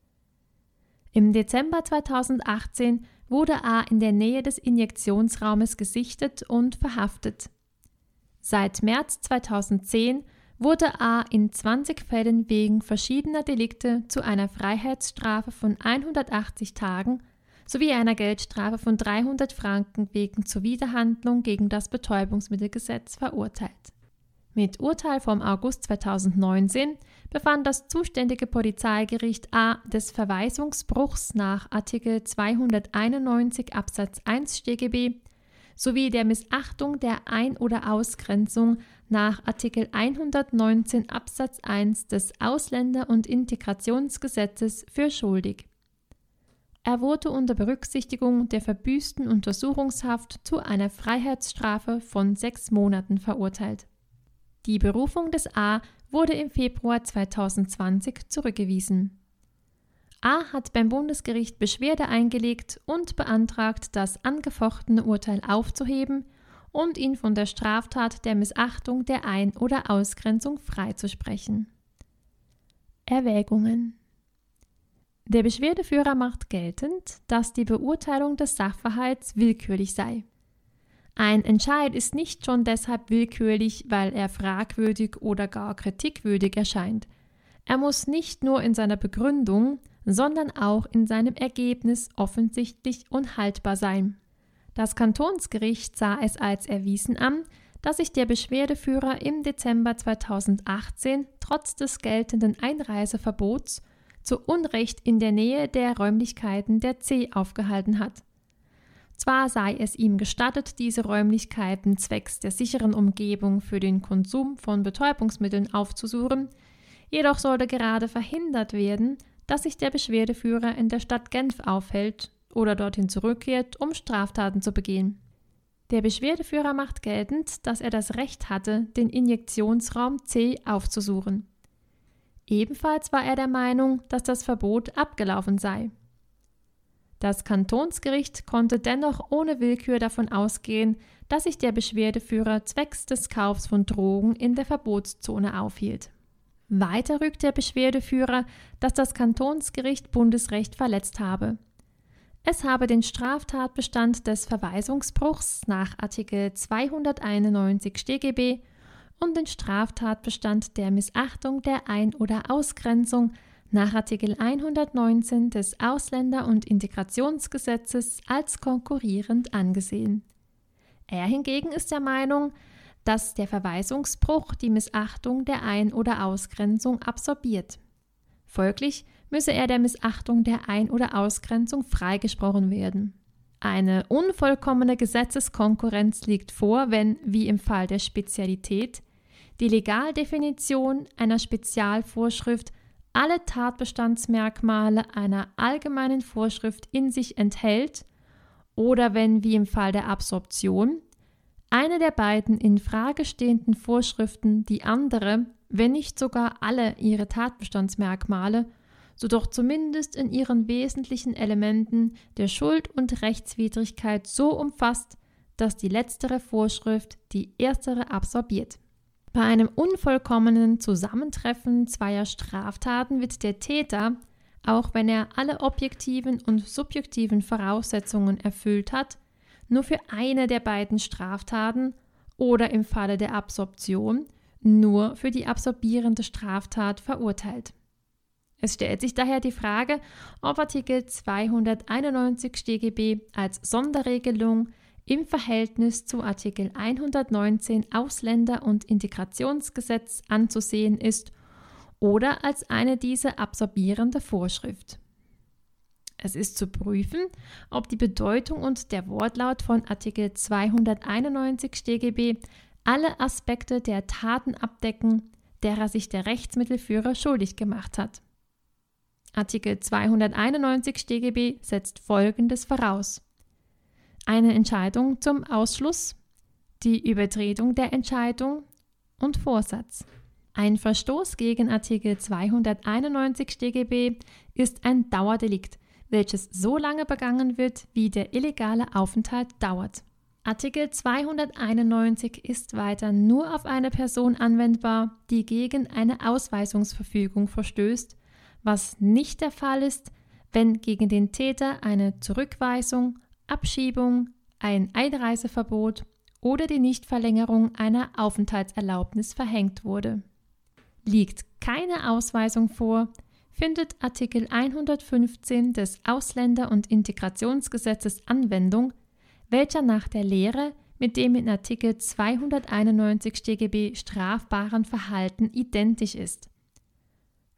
Im Dezember 2018 wurde A in der Nähe des Injektionsraumes gesichtet und verhaftet. Seit März 2010 wurde A in 20 Fällen wegen verschiedener Delikte zu einer Freiheitsstrafe von 180 Tagen sowie einer Geldstrafe von 300 Franken wegen Zuwiderhandlung gegen das Betäubungsmittelgesetz verurteilt. Mit Urteil vom August 2019 befand das zuständige Polizeigericht A des Verweisungsbruchs nach Artikel 291 Absatz 1 StGB sowie der Missachtung der Ein- oder Ausgrenzung nach Artikel 119 Absatz 1 des Ausländer- und Integrationsgesetzes für schuldig. Er wurde unter Berücksichtigung der verbüßten Untersuchungshaft zu einer Freiheitsstrafe von sechs Monaten verurteilt. Die Berufung des A wurde im Februar 2020 zurückgewiesen. A hat beim Bundesgericht Beschwerde eingelegt und beantragt, das angefochtene Urteil aufzuheben und ihn von der Straftat der Missachtung der Ein- oder Ausgrenzung freizusprechen. Erwägungen Der Beschwerdeführer macht geltend, dass die Beurteilung des Sachverhalts willkürlich sei. Ein Entscheid ist nicht schon deshalb willkürlich, weil er fragwürdig oder gar kritikwürdig erscheint. Er muss nicht nur in seiner Begründung, sondern auch in seinem Ergebnis offensichtlich unhaltbar sein. Das Kantonsgericht sah es als erwiesen an, dass sich der Beschwerdeführer im Dezember 2018 trotz des geltenden Einreiseverbots zu Unrecht in der Nähe der Räumlichkeiten der C aufgehalten hat. Zwar sei es ihm gestattet, diese Räumlichkeiten zwecks der sicheren Umgebung für den Konsum von Betäubungsmitteln aufzusuchen, jedoch sollte gerade verhindert werden, dass sich der Beschwerdeführer in der Stadt Genf aufhält oder dorthin zurückkehrt, um Straftaten zu begehen. Der Beschwerdeführer macht geltend, dass er das Recht hatte, den Injektionsraum C aufzusuchen. Ebenfalls war er der Meinung, dass das Verbot abgelaufen sei. Das Kantonsgericht konnte dennoch ohne Willkür davon ausgehen, dass sich der Beschwerdeführer zwecks des Kaufs von Drogen in der Verbotszone aufhielt. Weiter rückt der Beschwerdeführer, dass das Kantonsgericht Bundesrecht verletzt habe. Es habe den Straftatbestand des Verweisungsbruchs nach Artikel 291 StGB und den Straftatbestand der Missachtung der Ein- oder Ausgrenzung nach Artikel 119 des Ausländer- und Integrationsgesetzes als konkurrierend angesehen. Er hingegen ist der Meinung, dass der Verweisungsbruch die Missachtung der Ein- oder Ausgrenzung absorbiert. Folglich müsse er der Missachtung der Ein- oder Ausgrenzung freigesprochen werden. Eine unvollkommene Gesetzeskonkurrenz liegt vor, wenn, wie im Fall der Spezialität, die Legaldefinition einer Spezialvorschrift alle Tatbestandsmerkmale einer allgemeinen Vorschrift in sich enthält oder wenn, wie im Fall der Absorption, eine der beiden in Frage stehenden Vorschriften die andere, wenn nicht sogar alle ihre Tatbestandsmerkmale, so doch zumindest in ihren wesentlichen Elementen der Schuld und Rechtswidrigkeit so umfasst, dass die letztere Vorschrift die erstere absorbiert. Bei einem unvollkommenen Zusammentreffen zweier Straftaten wird der Täter, auch wenn er alle objektiven und subjektiven Voraussetzungen erfüllt hat, nur für eine der beiden Straftaten oder im Falle der Absorption nur für die absorbierende Straftat verurteilt. Es stellt sich daher die Frage, ob Artikel 291 StGB als Sonderregelung im Verhältnis zu Artikel 119 Ausländer- und Integrationsgesetz anzusehen ist oder als eine diese absorbierende Vorschrift. Es ist zu prüfen, ob die Bedeutung und der Wortlaut von Artikel 291 StGB alle Aspekte der Taten abdecken, derer sich der Rechtsmittelführer schuldig gemacht hat. Artikel 291 StGB setzt Folgendes voraus eine Entscheidung zum Ausschluss, die Übertretung der Entscheidung und Vorsatz. Ein Verstoß gegen Artikel 291 StGB ist ein Dauerdelikt, welches so lange begangen wird, wie der illegale Aufenthalt dauert. Artikel 291 ist weiter nur auf eine Person anwendbar, die gegen eine Ausweisungsverfügung verstößt, was nicht der Fall ist, wenn gegen den Täter eine Zurückweisung, Abschiebung, ein Einreiseverbot oder die Nichtverlängerung einer Aufenthaltserlaubnis verhängt wurde. Liegt keine Ausweisung vor, findet Artikel 115 des Ausländer- und Integrationsgesetzes Anwendung, welcher nach der Lehre mit dem in Artikel 291 StGB strafbaren Verhalten identisch ist.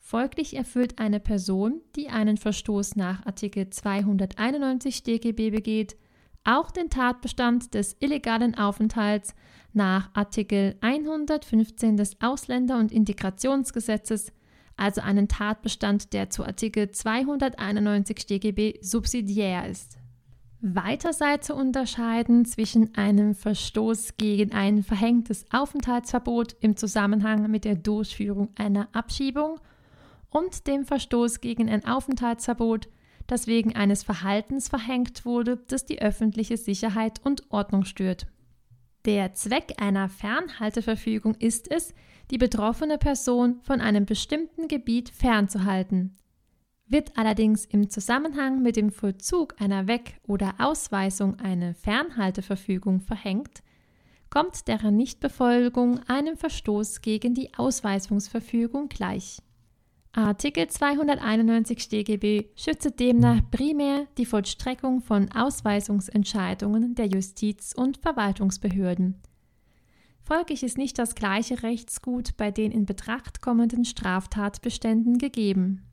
Folglich erfüllt eine Person, die einen Verstoß nach Artikel 291 StGB begeht, auch den Tatbestand des illegalen Aufenthalts nach Artikel 115 des Ausländer- und Integrationsgesetzes, also einen Tatbestand, der zu Artikel 291 StGB subsidiär ist. Weiter sei zu unterscheiden zwischen einem Verstoß gegen ein verhängtes Aufenthaltsverbot im Zusammenhang mit der Durchführung einer Abschiebung und dem Verstoß gegen ein Aufenthaltsverbot, das wegen eines Verhaltens verhängt wurde, das die öffentliche Sicherheit und Ordnung stört. Der Zweck einer Fernhalteverfügung ist es, die betroffene Person von einem bestimmten Gebiet fernzuhalten. Wird allerdings im Zusammenhang mit dem Vollzug einer Weg- oder Ausweisung eine Fernhalteverfügung verhängt, kommt deren Nichtbefolgung einem Verstoß gegen die Ausweisungsverfügung gleich. Artikel 291 StGB schützt demnach primär die Vollstreckung von Ausweisungsentscheidungen der Justiz- und Verwaltungsbehörden. Folglich ist nicht das gleiche Rechtsgut bei den in Betracht kommenden Straftatbeständen gegeben.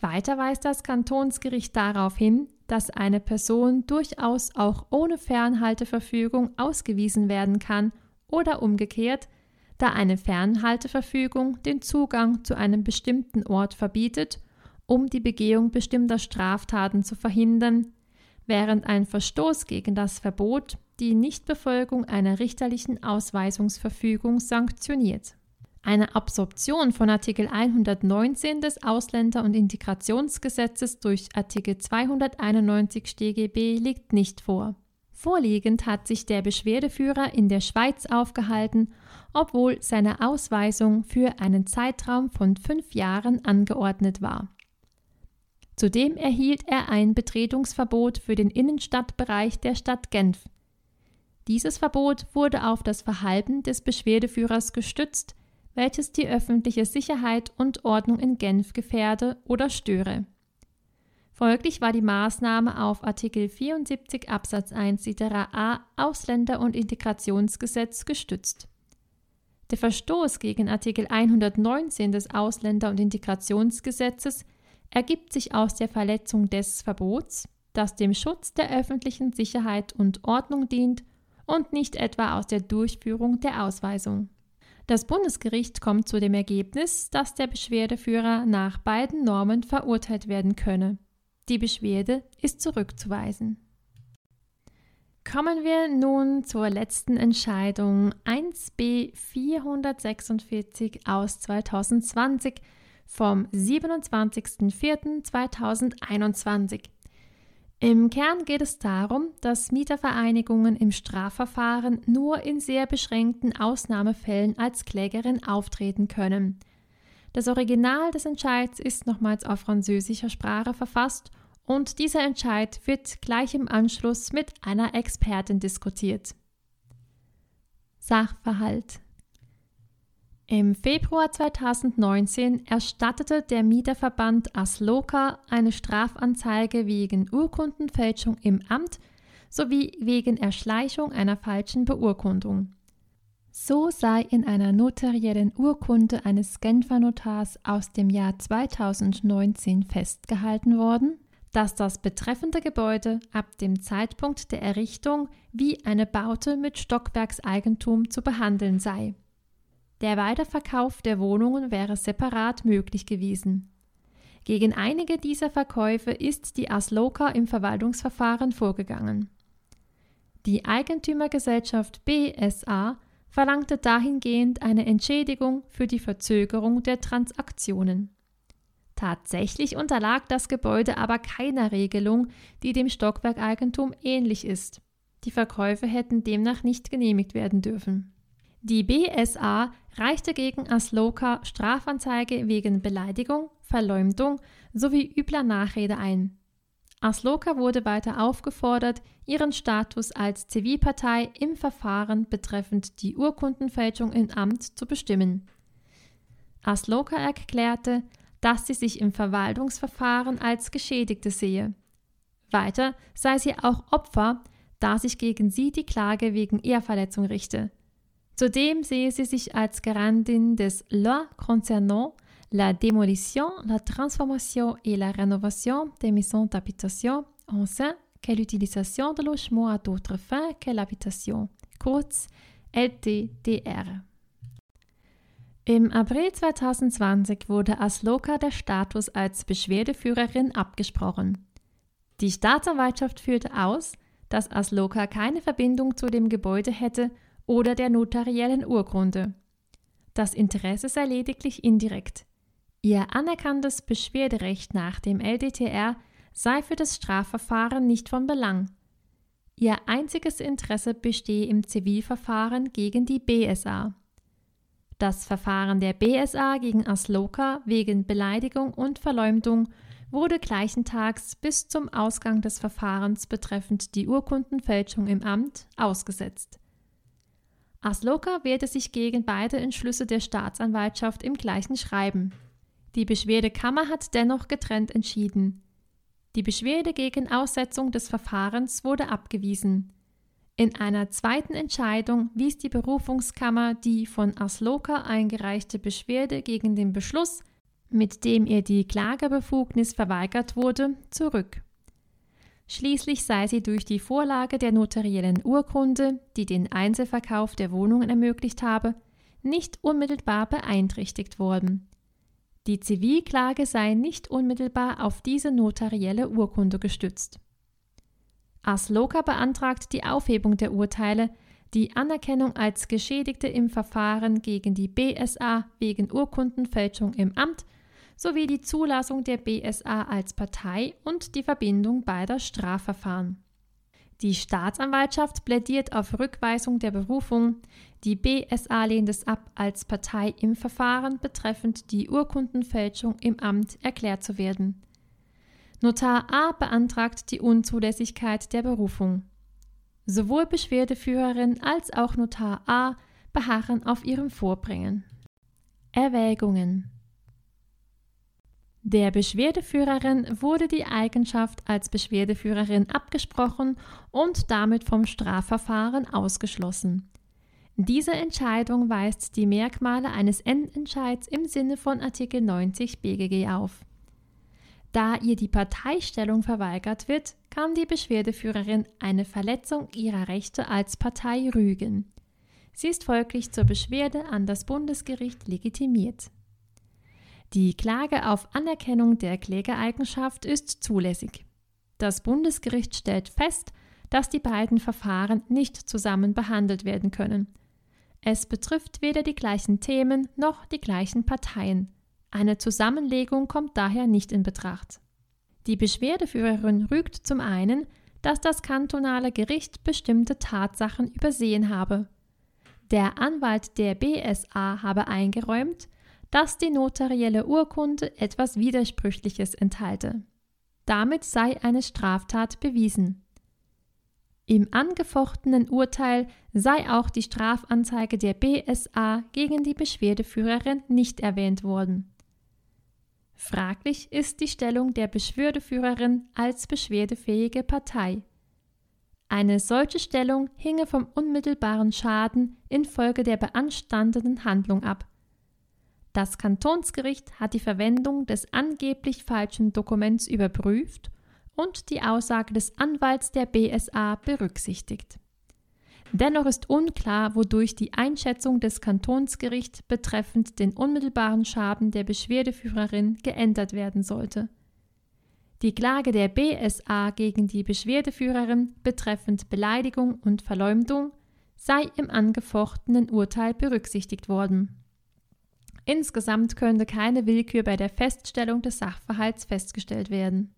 Weiter weist das Kantonsgericht darauf hin, dass eine Person durchaus auch ohne Fernhalteverfügung ausgewiesen werden kann oder umgekehrt da eine Fernhalteverfügung den Zugang zu einem bestimmten Ort verbietet, um die Begehung bestimmter Straftaten zu verhindern, während ein Verstoß gegen das Verbot die Nichtbefolgung einer richterlichen Ausweisungsverfügung sanktioniert. Eine Absorption von Artikel 119 des Ausländer- und Integrationsgesetzes durch Artikel 291 StGB liegt nicht vor. Vorliegend hat sich der Beschwerdeführer in der Schweiz aufgehalten, obwohl seine Ausweisung für einen Zeitraum von fünf Jahren angeordnet war. Zudem erhielt er ein Betretungsverbot für den Innenstadtbereich der Stadt Genf. Dieses Verbot wurde auf das Verhalten des Beschwerdeführers gestützt, welches die öffentliche Sicherheit und Ordnung in Genf gefährde oder störe. Folglich war die Maßnahme auf Artikel 74 Absatz 1 Litera a Ausländer- und Integrationsgesetz gestützt. Der Verstoß gegen Artikel 119 des Ausländer- und Integrationsgesetzes ergibt sich aus der Verletzung des Verbots, das dem Schutz der öffentlichen Sicherheit und Ordnung dient und nicht etwa aus der Durchführung der Ausweisung. Das Bundesgericht kommt zu dem Ergebnis, dass der Beschwerdeführer nach beiden Normen verurteilt werden könne. Die Beschwerde ist zurückzuweisen. Kommen wir nun zur letzten Entscheidung 1b 446 aus 2020 vom 27.04.2021. Im Kern geht es darum, dass Mietervereinigungen im Strafverfahren nur in sehr beschränkten Ausnahmefällen als Klägerin auftreten können. Das Original des Entscheids ist nochmals auf französischer Sprache verfasst und dieser Entscheid wird gleich im Anschluss mit einer Expertin diskutiert. Sachverhalt Im Februar 2019 erstattete der Mieterverband Asloka eine Strafanzeige wegen Urkundenfälschung im Amt sowie wegen Erschleichung einer falschen Beurkundung. So sei in einer notariellen Urkunde eines Genfer Notars aus dem Jahr 2019 festgehalten worden, dass das betreffende Gebäude ab dem Zeitpunkt der Errichtung wie eine Baute mit Stockwerkseigentum zu behandeln sei. Der Weiterverkauf der Wohnungen wäre separat möglich gewesen. Gegen einige dieser Verkäufe ist die Asloka im Verwaltungsverfahren vorgegangen. Die Eigentümergesellschaft BSA verlangte dahingehend eine Entschädigung für die Verzögerung der Transaktionen. Tatsächlich unterlag das Gebäude aber keiner Regelung, die dem Stockwerkeigentum ähnlich ist. Die Verkäufe hätten demnach nicht genehmigt werden dürfen. Die BSA reichte gegen Asloka Strafanzeige wegen Beleidigung, Verleumdung sowie übler Nachrede ein. Asloka wurde weiter aufgefordert, ihren Status als Zivilpartei im Verfahren betreffend die Urkundenfälschung im Amt zu bestimmen. Asloka erklärte, dass sie sich im Verwaltungsverfahren als Geschädigte sehe. Weiter sei sie auch Opfer, da sich gegen sie die Klage wegen Ehrverletzung richte. Zudem sehe sie sich als Garantin des Loi concernant la démolition, la transformation et la rénovation des maisons d'habitation en sein qu'est l'utilisation de logements à d'autres fins que l'habitation, kurz LTDR. Im April 2020 wurde Asloka der Status als Beschwerdeführerin abgesprochen. Die Staatsanwaltschaft führte aus, dass Asloka keine Verbindung zu dem Gebäude hätte oder der notariellen Urkunde. Das Interesse sei lediglich indirekt. Ihr anerkanntes Beschwerderecht nach dem LDTR sei für das Strafverfahren nicht von Belang. Ihr einziges Interesse bestehe im Zivilverfahren gegen die BSA. Das Verfahren der BSA gegen Asloka wegen Beleidigung und Verleumdung wurde gleichentags bis zum Ausgang des Verfahrens betreffend die Urkundenfälschung im Amt ausgesetzt. Asloka wehrte sich gegen beide Entschlüsse der Staatsanwaltschaft im gleichen Schreiben. Die Beschwerdekammer hat dennoch getrennt entschieden. Die Beschwerde gegen Aussetzung des Verfahrens wurde abgewiesen. In einer zweiten Entscheidung wies die Berufungskammer die von Asloka eingereichte Beschwerde gegen den Beschluss, mit dem ihr die Klagebefugnis verweigert wurde, zurück. Schließlich sei sie durch die Vorlage der notariellen Urkunde, die den Einzelverkauf der Wohnungen ermöglicht habe, nicht unmittelbar beeinträchtigt worden. Die Zivilklage sei nicht unmittelbar auf diese notarielle Urkunde gestützt. Asloka beantragt die Aufhebung der Urteile, die Anerkennung als Geschädigte im Verfahren gegen die BSA wegen Urkundenfälschung im Amt sowie die Zulassung der BSA als Partei und die Verbindung beider Strafverfahren. Die Staatsanwaltschaft plädiert auf Rückweisung der Berufung. Die BSA lehnt es ab, als Partei im Verfahren betreffend die Urkundenfälschung im Amt erklärt zu werden. Notar A beantragt die Unzulässigkeit der Berufung. Sowohl Beschwerdeführerin als auch Notar A beharren auf ihrem Vorbringen. Erwägungen der Beschwerdeführerin wurde die Eigenschaft als Beschwerdeführerin abgesprochen und damit vom Strafverfahren ausgeschlossen. Diese Entscheidung weist die Merkmale eines Endentscheids im Sinne von Artikel 90 BGG auf. Da ihr die Parteistellung verweigert wird, kann die Beschwerdeführerin eine Verletzung ihrer Rechte als Partei rügen. Sie ist folglich zur Beschwerde an das Bundesgericht legitimiert. Die Klage auf Anerkennung der Klägereigenschaft ist zulässig. Das Bundesgericht stellt fest, dass die beiden Verfahren nicht zusammen behandelt werden können. Es betrifft weder die gleichen Themen noch die gleichen Parteien. Eine Zusammenlegung kommt daher nicht in Betracht. Die Beschwerdeführerin rügt zum einen, dass das kantonale Gericht bestimmte Tatsachen übersehen habe. Der Anwalt der BSA habe eingeräumt, dass die notarielle Urkunde etwas Widersprüchliches enthalte. Damit sei eine Straftat bewiesen. Im angefochtenen Urteil sei auch die Strafanzeige der BSA gegen die Beschwerdeführerin nicht erwähnt worden. Fraglich ist die Stellung der Beschwerdeführerin als beschwerdefähige Partei. Eine solche Stellung hinge vom unmittelbaren Schaden infolge der beanstandeten Handlung ab, das Kantonsgericht hat die Verwendung des angeblich falschen Dokuments überprüft und die Aussage des Anwalts der BSA berücksichtigt. Dennoch ist unklar, wodurch die Einschätzung des Kantonsgerichts betreffend den unmittelbaren Schaden der Beschwerdeführerin geändert werden sollte. Die Klage der BSA gegen die Beschwerdeführerin betreffend Beleidigung und Verleumdung sei im angefochtenen Urteil berücksichtigt worden. Insgesamt könnte keine Willkür bei der Feststellung des Sachverhalts festgestellt werden.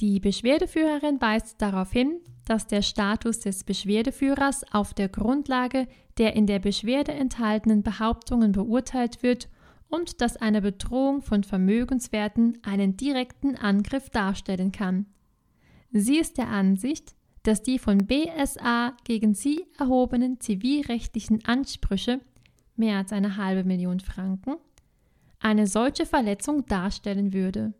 Die Beschwerdeführerin weist darauf hin, dass der Status des Beschwerdeführers auf der Grundlage der in der Beschwerde enthaltenen Behauptungen beurteilt wird und dass eine Bedrohung von Vermögenswerten einen direkten Angriff darstellen kann. Sie ist der Ansicht, dass die von BSA gegen sie erhobenen zivilrechtlichen Ansprüche mehr als eine halbe Million Franken, eine solche Verletzung darstellen würde.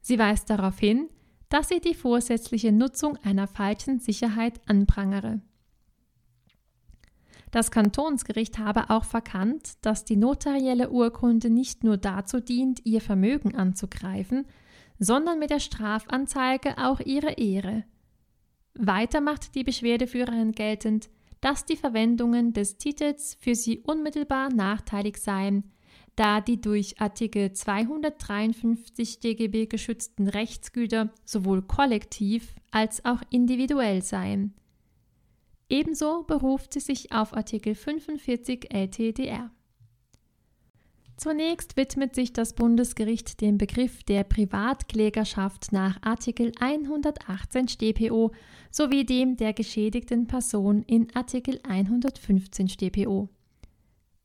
Sie weist darauf hin, dass sie die vorsätzliche Nutzung einer falschen Sicherheit anprangere. Das Kantonsgericht habe auch verkannt, dass die notarielle Urkunde nicht nur dazu dient, ihr Vermögen anzugreifen, sondern mit der Strafanzeige auch ihre Ehre. Weiter macht die Beschwerdeführerin geltend, dass die Verwendungen des Titels für sie unmittelbar nachteilig seien, da die durch Artikel 253 DGB geschützten Rechtsgüter sowohl kollektiv als auch individuell seien. Ebenso beruft sie sich auf Artikel 45 LTDR. Zunächst widmet sich das Bundesgericht dem Begriff der Privatklägerschaft nach Artikel 118 StPO sowie dem der geschädigten Person in Artikel 115 StPO.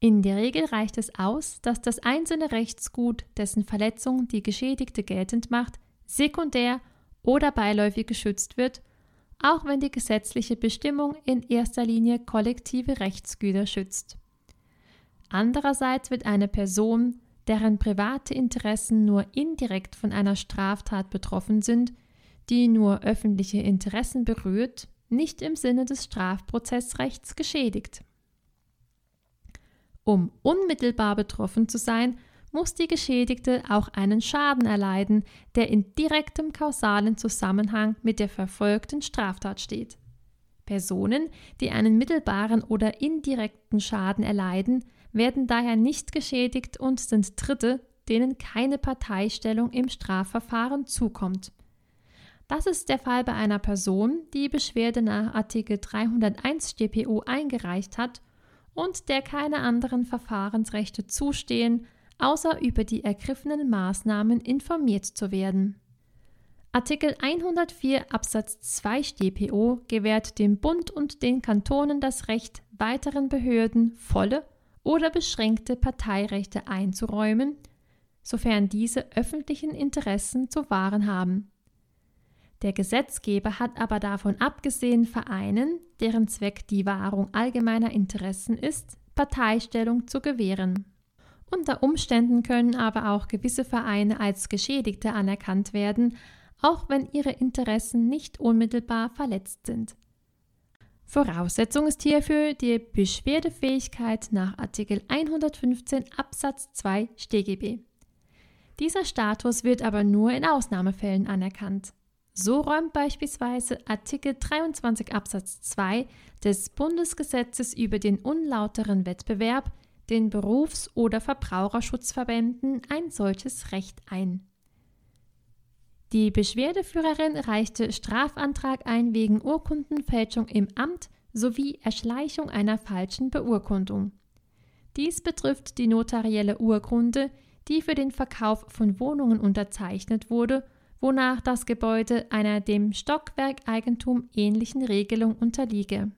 In der Regel reicht es aus, dass das einzelne Rechtsgut, dessen Verletzung die Geschädigte geltend macht, sekundär oder beiläufig geschützt wird, auch wenn die gesetzliche Bestimmung in erster Linie kollektive Rechtsgüter schützt. Andererseits wird eine Person, deren private Interessen nur indirekt von einer Straftat betroffen sind, die nur öffentliche Interessen berührt, nicht im Sinne des Strafprozessrechts geschädigt. Um unmittelbar betroffen zu sein, muss die Geschädigte auch einen Schaden erleiden, der in direktem kausalen Zusammenhang mit der verfolgten Straftat steht. Personen, die einen mittelbaren oder indirekten Schaden erleiden, werden daher nicht geschädigt und sind Dritte, denen keine Parteistellung im Strafverfahren zukommt. Das ist der Fall bei einer Person, die Beschwerde nach Artikel 301 StPO eingereicht hat und der keine anderen Verfahrensrechte zustehen, außer über die ergriffenen Maßnahmen informiert zu werden. Artikel 104 Absatz 2 StPO gewährt dem Bund und den Kantonen das Recht, weiteren Behörden volle oder beschränkte Parteirechte einzuräumen, sofern diese öffentlichen Interessen zu wahren haben. Der Gesetzgeber hat aber davon abgesehen, Vereinen, deren Zweck die Wahrung allgemeiner Interessen ist, Parteistellung zu gewähren. Unter Umständen können aber auch gewisse Vereine als Geschädigte anerkannt werden, auch wenn ihre Interessen nicht unmittelbar verletzt sind. Voraussetzung ist hierfür die Beschwerdefähigkeit nach Artikel 115 Absatz 2 StGB. Dieser Status wird aber nur in Ausnahmefällen anerkannt. So räumt beispielsweise Artikel 23 Absatz 2 des Bundesgesetzes über den unlauteren Wettbewerb den Berufs- oder Verbraucherschutzverbänden ein solches Recht ein. Die Beschwerdeführerin reichte Strafantrag ein wegen Urkundenfälschung im Amt sowie Erschleichung einer falschen Beurkundung. Dies betrifft die notarielle Urkunde, die für den Verkauf von Wohnungen unterzeichnet wurde, wonach das Gebäude einer dem Stockwerkeigentum ähnlichen Regelung unterliege.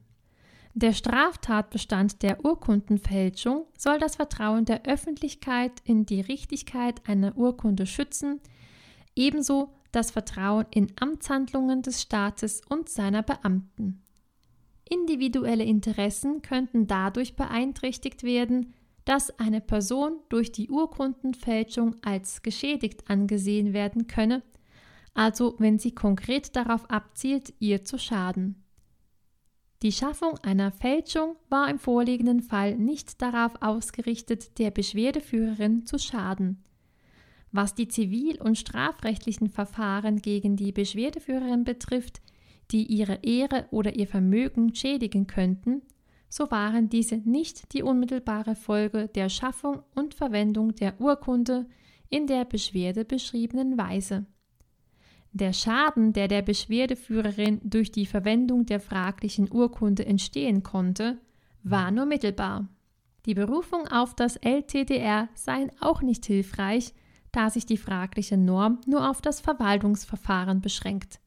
Der Straftatbestand der Urkundenfälschung soll das Vertrauen der Öffentlichkeit in die Richtigkeit einer Urkunde schützen, ebenso das Vertrauen in Amtshandlungen des Staates und seiner Beamten. Individuelle Interessen könnten dadurch beeinträchtigt werden, dass eine Person durch die Urkundenfälschung als geschädigt angesehen werden könne, also wenn sie konkret darauf abzielt, ihr zu schaden. Die Schaffung einer Fälschung war im vorliegenden Fall nicht darauf ausgerichtet, der Beschwerdeführerin zu schaden. Was die zivil- und strafrechtlichen Verfahren gegen die Beschwerdeführerin betrifft, die ihre Ehre oder ihr Vermögen schädigen könnten, so waren diese nicht die unmittelbare Folge der Schaffung und Verwendung der Urkunde in der Beschwerde beschriebenen Weise. Der Schaden, der der Beschwerdeführerin durch die Verwendung der fraglichen Urkunde entstehen konnte, war nur mittelbar. Die Berufung auf das LTDR sei auch nicht hilfreich, da sich die fragliche Norm nur auf das Verwaltungsverfahren beschränkt.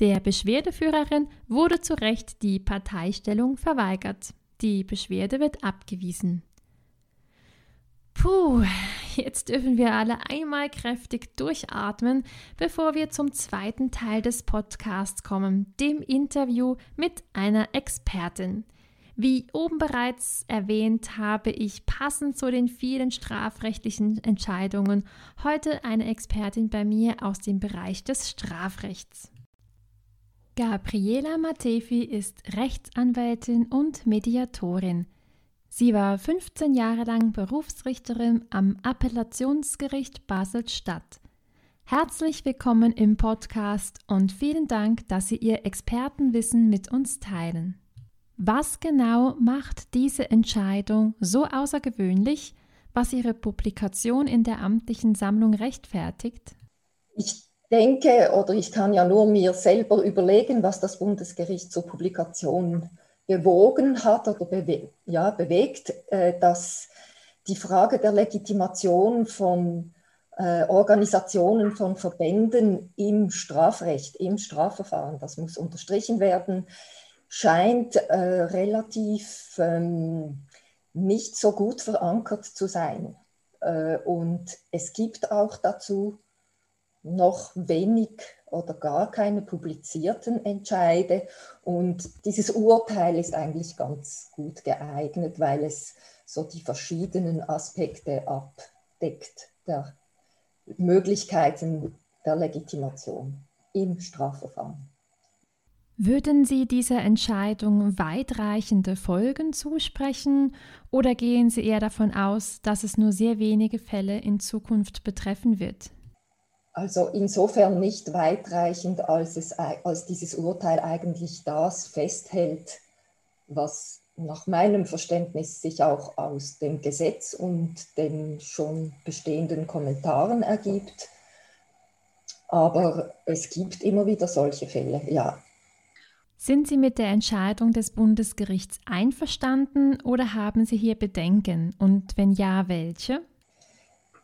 Der Beschwerdeführerin wurde zu Recht die Parteistellung verweigert. Die Beschwerde wird abgewiesen. Puh, jetzt dürfen wir alle einmal kräftig durchatmen, bevor wir zum zweiten Teil des Podcasts kommen, dem Interview mit einer Expertin. Wie oben bereits erwähnt, habe ich passend zu den vielen strafrechtlichen Entscheidungen heute eine Expertin bei mir aus dem Bereich des Strafrechts. Gabriela Matefi ist Rechtsanwältin und Mediatorin. Sie war 15 Jahre lang Berufsrichterin am Appellationsgericht Basel-Stadt. Herzlich willkommen im Podcast und vielen Dank, dass Sie Ihr Expertenwissen mit uns teilen. Was genau macht diese Entscheidung so außergewöhnlich, was Ihre Publikation in der amtlichen Sammlung rechtfertigt? Ich denke oder ich kann ja nur mir selber überlegen, was das Bundesgericht zur Publikation bewogen hat oder bewe ja, bewegt, äh, dass die Frage der Legitimation von äh, Organisationen, von Verbänden im Strafrecht, im Strafverfahren, das muss unterstrichen werden, scheint äh, relativ ähm, nicht so gut verankert zu sein. Äh, und es gibt auch dazu noch wenig oder gar keine publizierten Entscheide. Und dieses Urteil ist eigentlich ganz gut geeignet, weil es so die verschiedenen Aspekte abdeckt der Möglichkeiten der Legitimation im Strafverfahren. Würden Sie dieser Entscheidung weitreichende Folgen zusprechen oder gehen Sie eher davon aus, dass es nur sehr wenige Fälle in Zukunft betreffen wird? Also insofern nicht weitreichend, als, es, als dieses Urteil eigentlich das festhält, was nach meinem Verständnis sich auch aus dem Gesetz und den schon bestehenden Kommentaren ergibt. Aber es gibt immer wieder solche Fälle, ja. Sind Sie mit der Entscheidung des Bundesgerichts einverstanden oder haben Sie hier Bedenken? Und wenn ja, welche?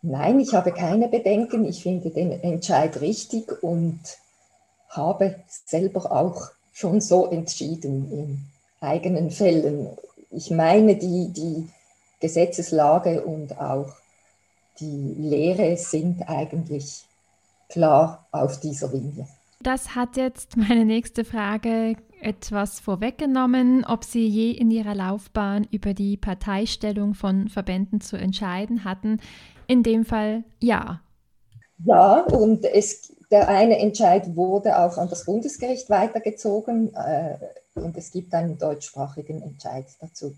Nein, ich habe keine Bedenken. Ich finde den Entscheid richtig und habe selber auch schon so entschieden in eigenen Fällen. Ich meine, die, die Gesetzeslage und auch die Lehre sind eigentlich klar auf dieser Linie. Das hat jetzt meine nächste Frage etwas vorweggenommen, ob Sie je in Ihrer Laufbahn über die Parteistellung von Verbänden zu entscheiden hatten. In dem Fall ja. Ja, und es, der eine Entscheid wurde auch an das Bundesgericht weitergezogen äh, und es gibt einen deutschsprachigen Entscheid dazu.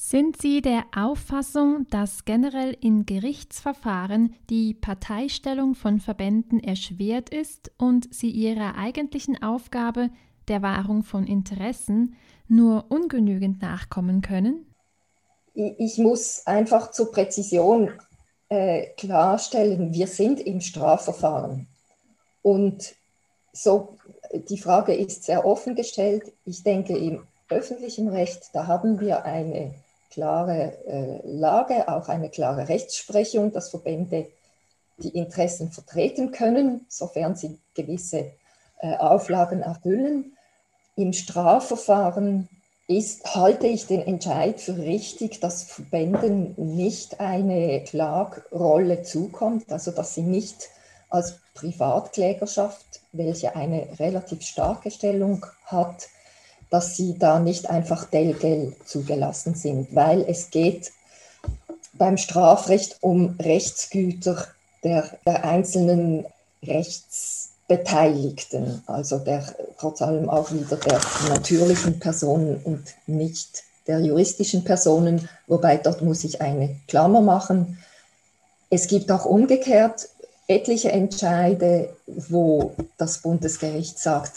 Sind Sie der Auffassung, dass generell in Gerichtsverfahren die Parteistellung von Verbänden erschwert ist und sie ihrer eigentlichen Aufgabe der Wahrung von Interessen nur ungenügend nachkommen können? Ich muss einfach zur Präzision äh, klarstellen, wir sind im Strafverfahren. Und so, die Frage ist sehr offen gestellt. Ich denke, im öffentlichen Recht, da haben wir eine klare äh, Lage, auch eine klare Rechtsprechung, dass Verbände die Interessen vertreten können, sofern sie gewisse äh, Auflagen erfüllen. Im Strafverfahren ist, halte ich den Entscheid für richtig, dass Verbänden nicht eine Klagrolle zukommt, also dass sie nicht als Privatklägerschaft, welche eine relativ starke Stellung hat, dass sie da nicht einfach delgel zugelassen sind, weil es geht beim Strafrecht um Rechtsgüter der, der einzelnen Rechts Beteiligten, also der, trotz allem auch wieder der natürlichen Personen und nicht der juristischen Personen, wobei dort muss ich eine Klammer machen. Es gibt auch umgekehrt etliche Entscheide, wo das Bundesgericht sagt,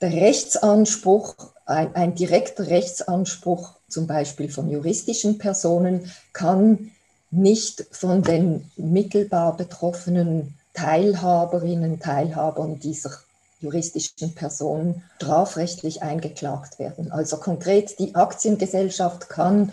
der Rechtsanspruch, ein, ein direkter Rechtsanspruch zum Beispiel von juristischen Personen kann nicht von den mittelbar Betroffenen Teilhaberinnen, Teilhabern dieser juristischen Personen strafrechtlich eingeklagt werden. Also konkret, die Aktiengesellschaft kann,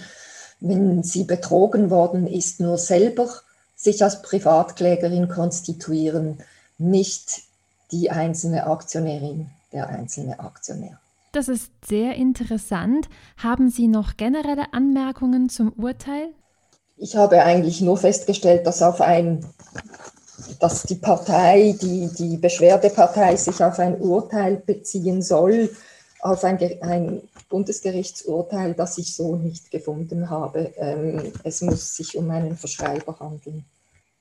wenn sie betrogen worden ist, nur selber sich als Privatklägerin konstituieren, nicht die einzelne Aktionärin, der einzelne Aktionär. Das ist sehr interessant. Haben Sie noch generelle Anmerkungen zum Urteil? Ich habe eigentlich nur festgestellt, dass auf ein dass die Partei, die, die Beschwerdepartei sich auf ein Urteil beziehen soll, auf ein, ein Bundesgerichtsurteil, das ich so nicht gefunden habe. Ähm, es muss sich um einen Verschreiber handeln.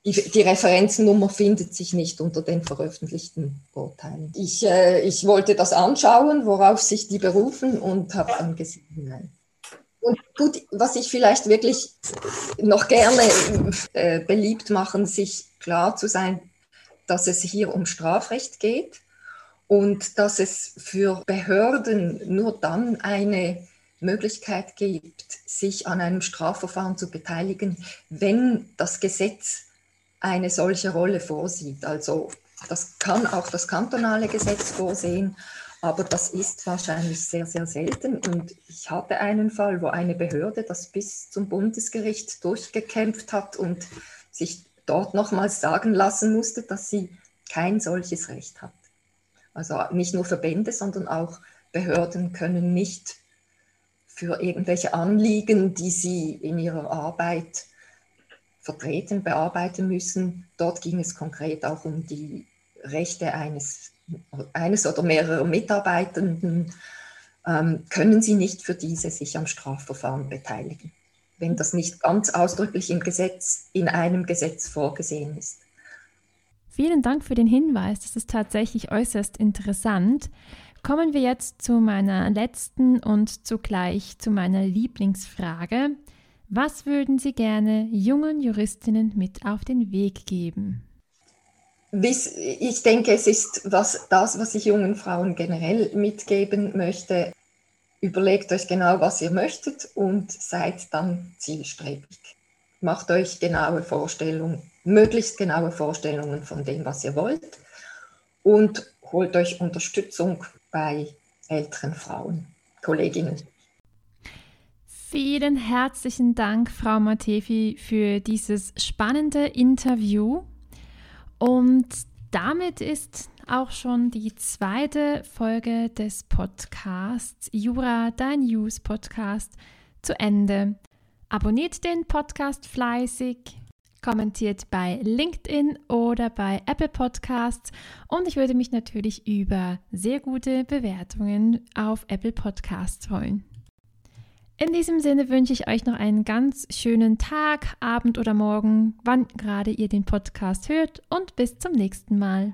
Die, die, Referenznummer findet sich nicht unter den veröffentlichten Urteilen. Ich, äh, ich wollte das anschauen, worauf sich die berufen und habe dann gesehen, nein. Und gut, was ich vielleicht wirklich noch gerne äh, beliebt machen, sich klar zu sein, dass es hier um Strafrecht geht und dass es für Behörden nur dann eine Möglichkeit gibt, sich an einem Strafverfahren zu beteiligen, wenn das Gesetz eine solche Rolle vorsieht. Also das kann auch das kantonale Gesetz vorsehen, aber das ist wahrscheinlich sehr, sehr selten. Und ich hatte einen Fall, wo eine Behörde das bis zum Bundesgericht durchgekämpft hat und sich dort nochmals sagen lassen musste, dass sie kein solches Recht hat. Also nicht nur Verbände, sondern auch Behörden können nicht für irgendwelche Anliegen, die sie in ihrer Arbeit vertreten, bearbeiten müssen. Dort ging es konkret auch um die Rechte eines, eines oder mehrerer Mitarbeitenden. Ähm, können sie nicht für diese sich am Strafverfahren beteiligen, wenn das nicht ganz ausdrücklich im Gesetz, in einem Gesetz vorgesehen ist. Vielen Dank für den Hinweis. Das ist tatsächlich äußerst interessant. Kommen wir jetzt zu meiner letzten und zugleich zu meiner Lieblingsfrage. Was würden Sie gerne jungen Juristinnen mit auf den Weg geben? Ich denke, es ist was, das, was ich jungen Frauen generell mitgeben möchte. Überlegt euch genau, was ihr möchtet und seid dann zielstrebig. Macht euch genaue Vorstellungen, möglichst genaue Vorstellungen von dem, was ihr wollt und holt euch Unterstützung bei älteren Frauen, Kolleginnen. Vielen herzlichen Dank, Frau Matefi, für dieses spannende Interview. Und damit ist auch schon die zweite Folge des Podcasts Jura, dein News Podcast, zu Ende. Abonniert den Podcast fleißig, kommentiert bei LinkedIn oder bei Apple Podcasts und ich würde mich natürlich über sehr gute Bewertungen auf Apple Podcasts freuen. In diesem Sinne wünsche ich euch noch einen ganz schönen Tag, Abend oder Morgen, wann gerade ihr den Podcast hört und bis zum nächsten Mal.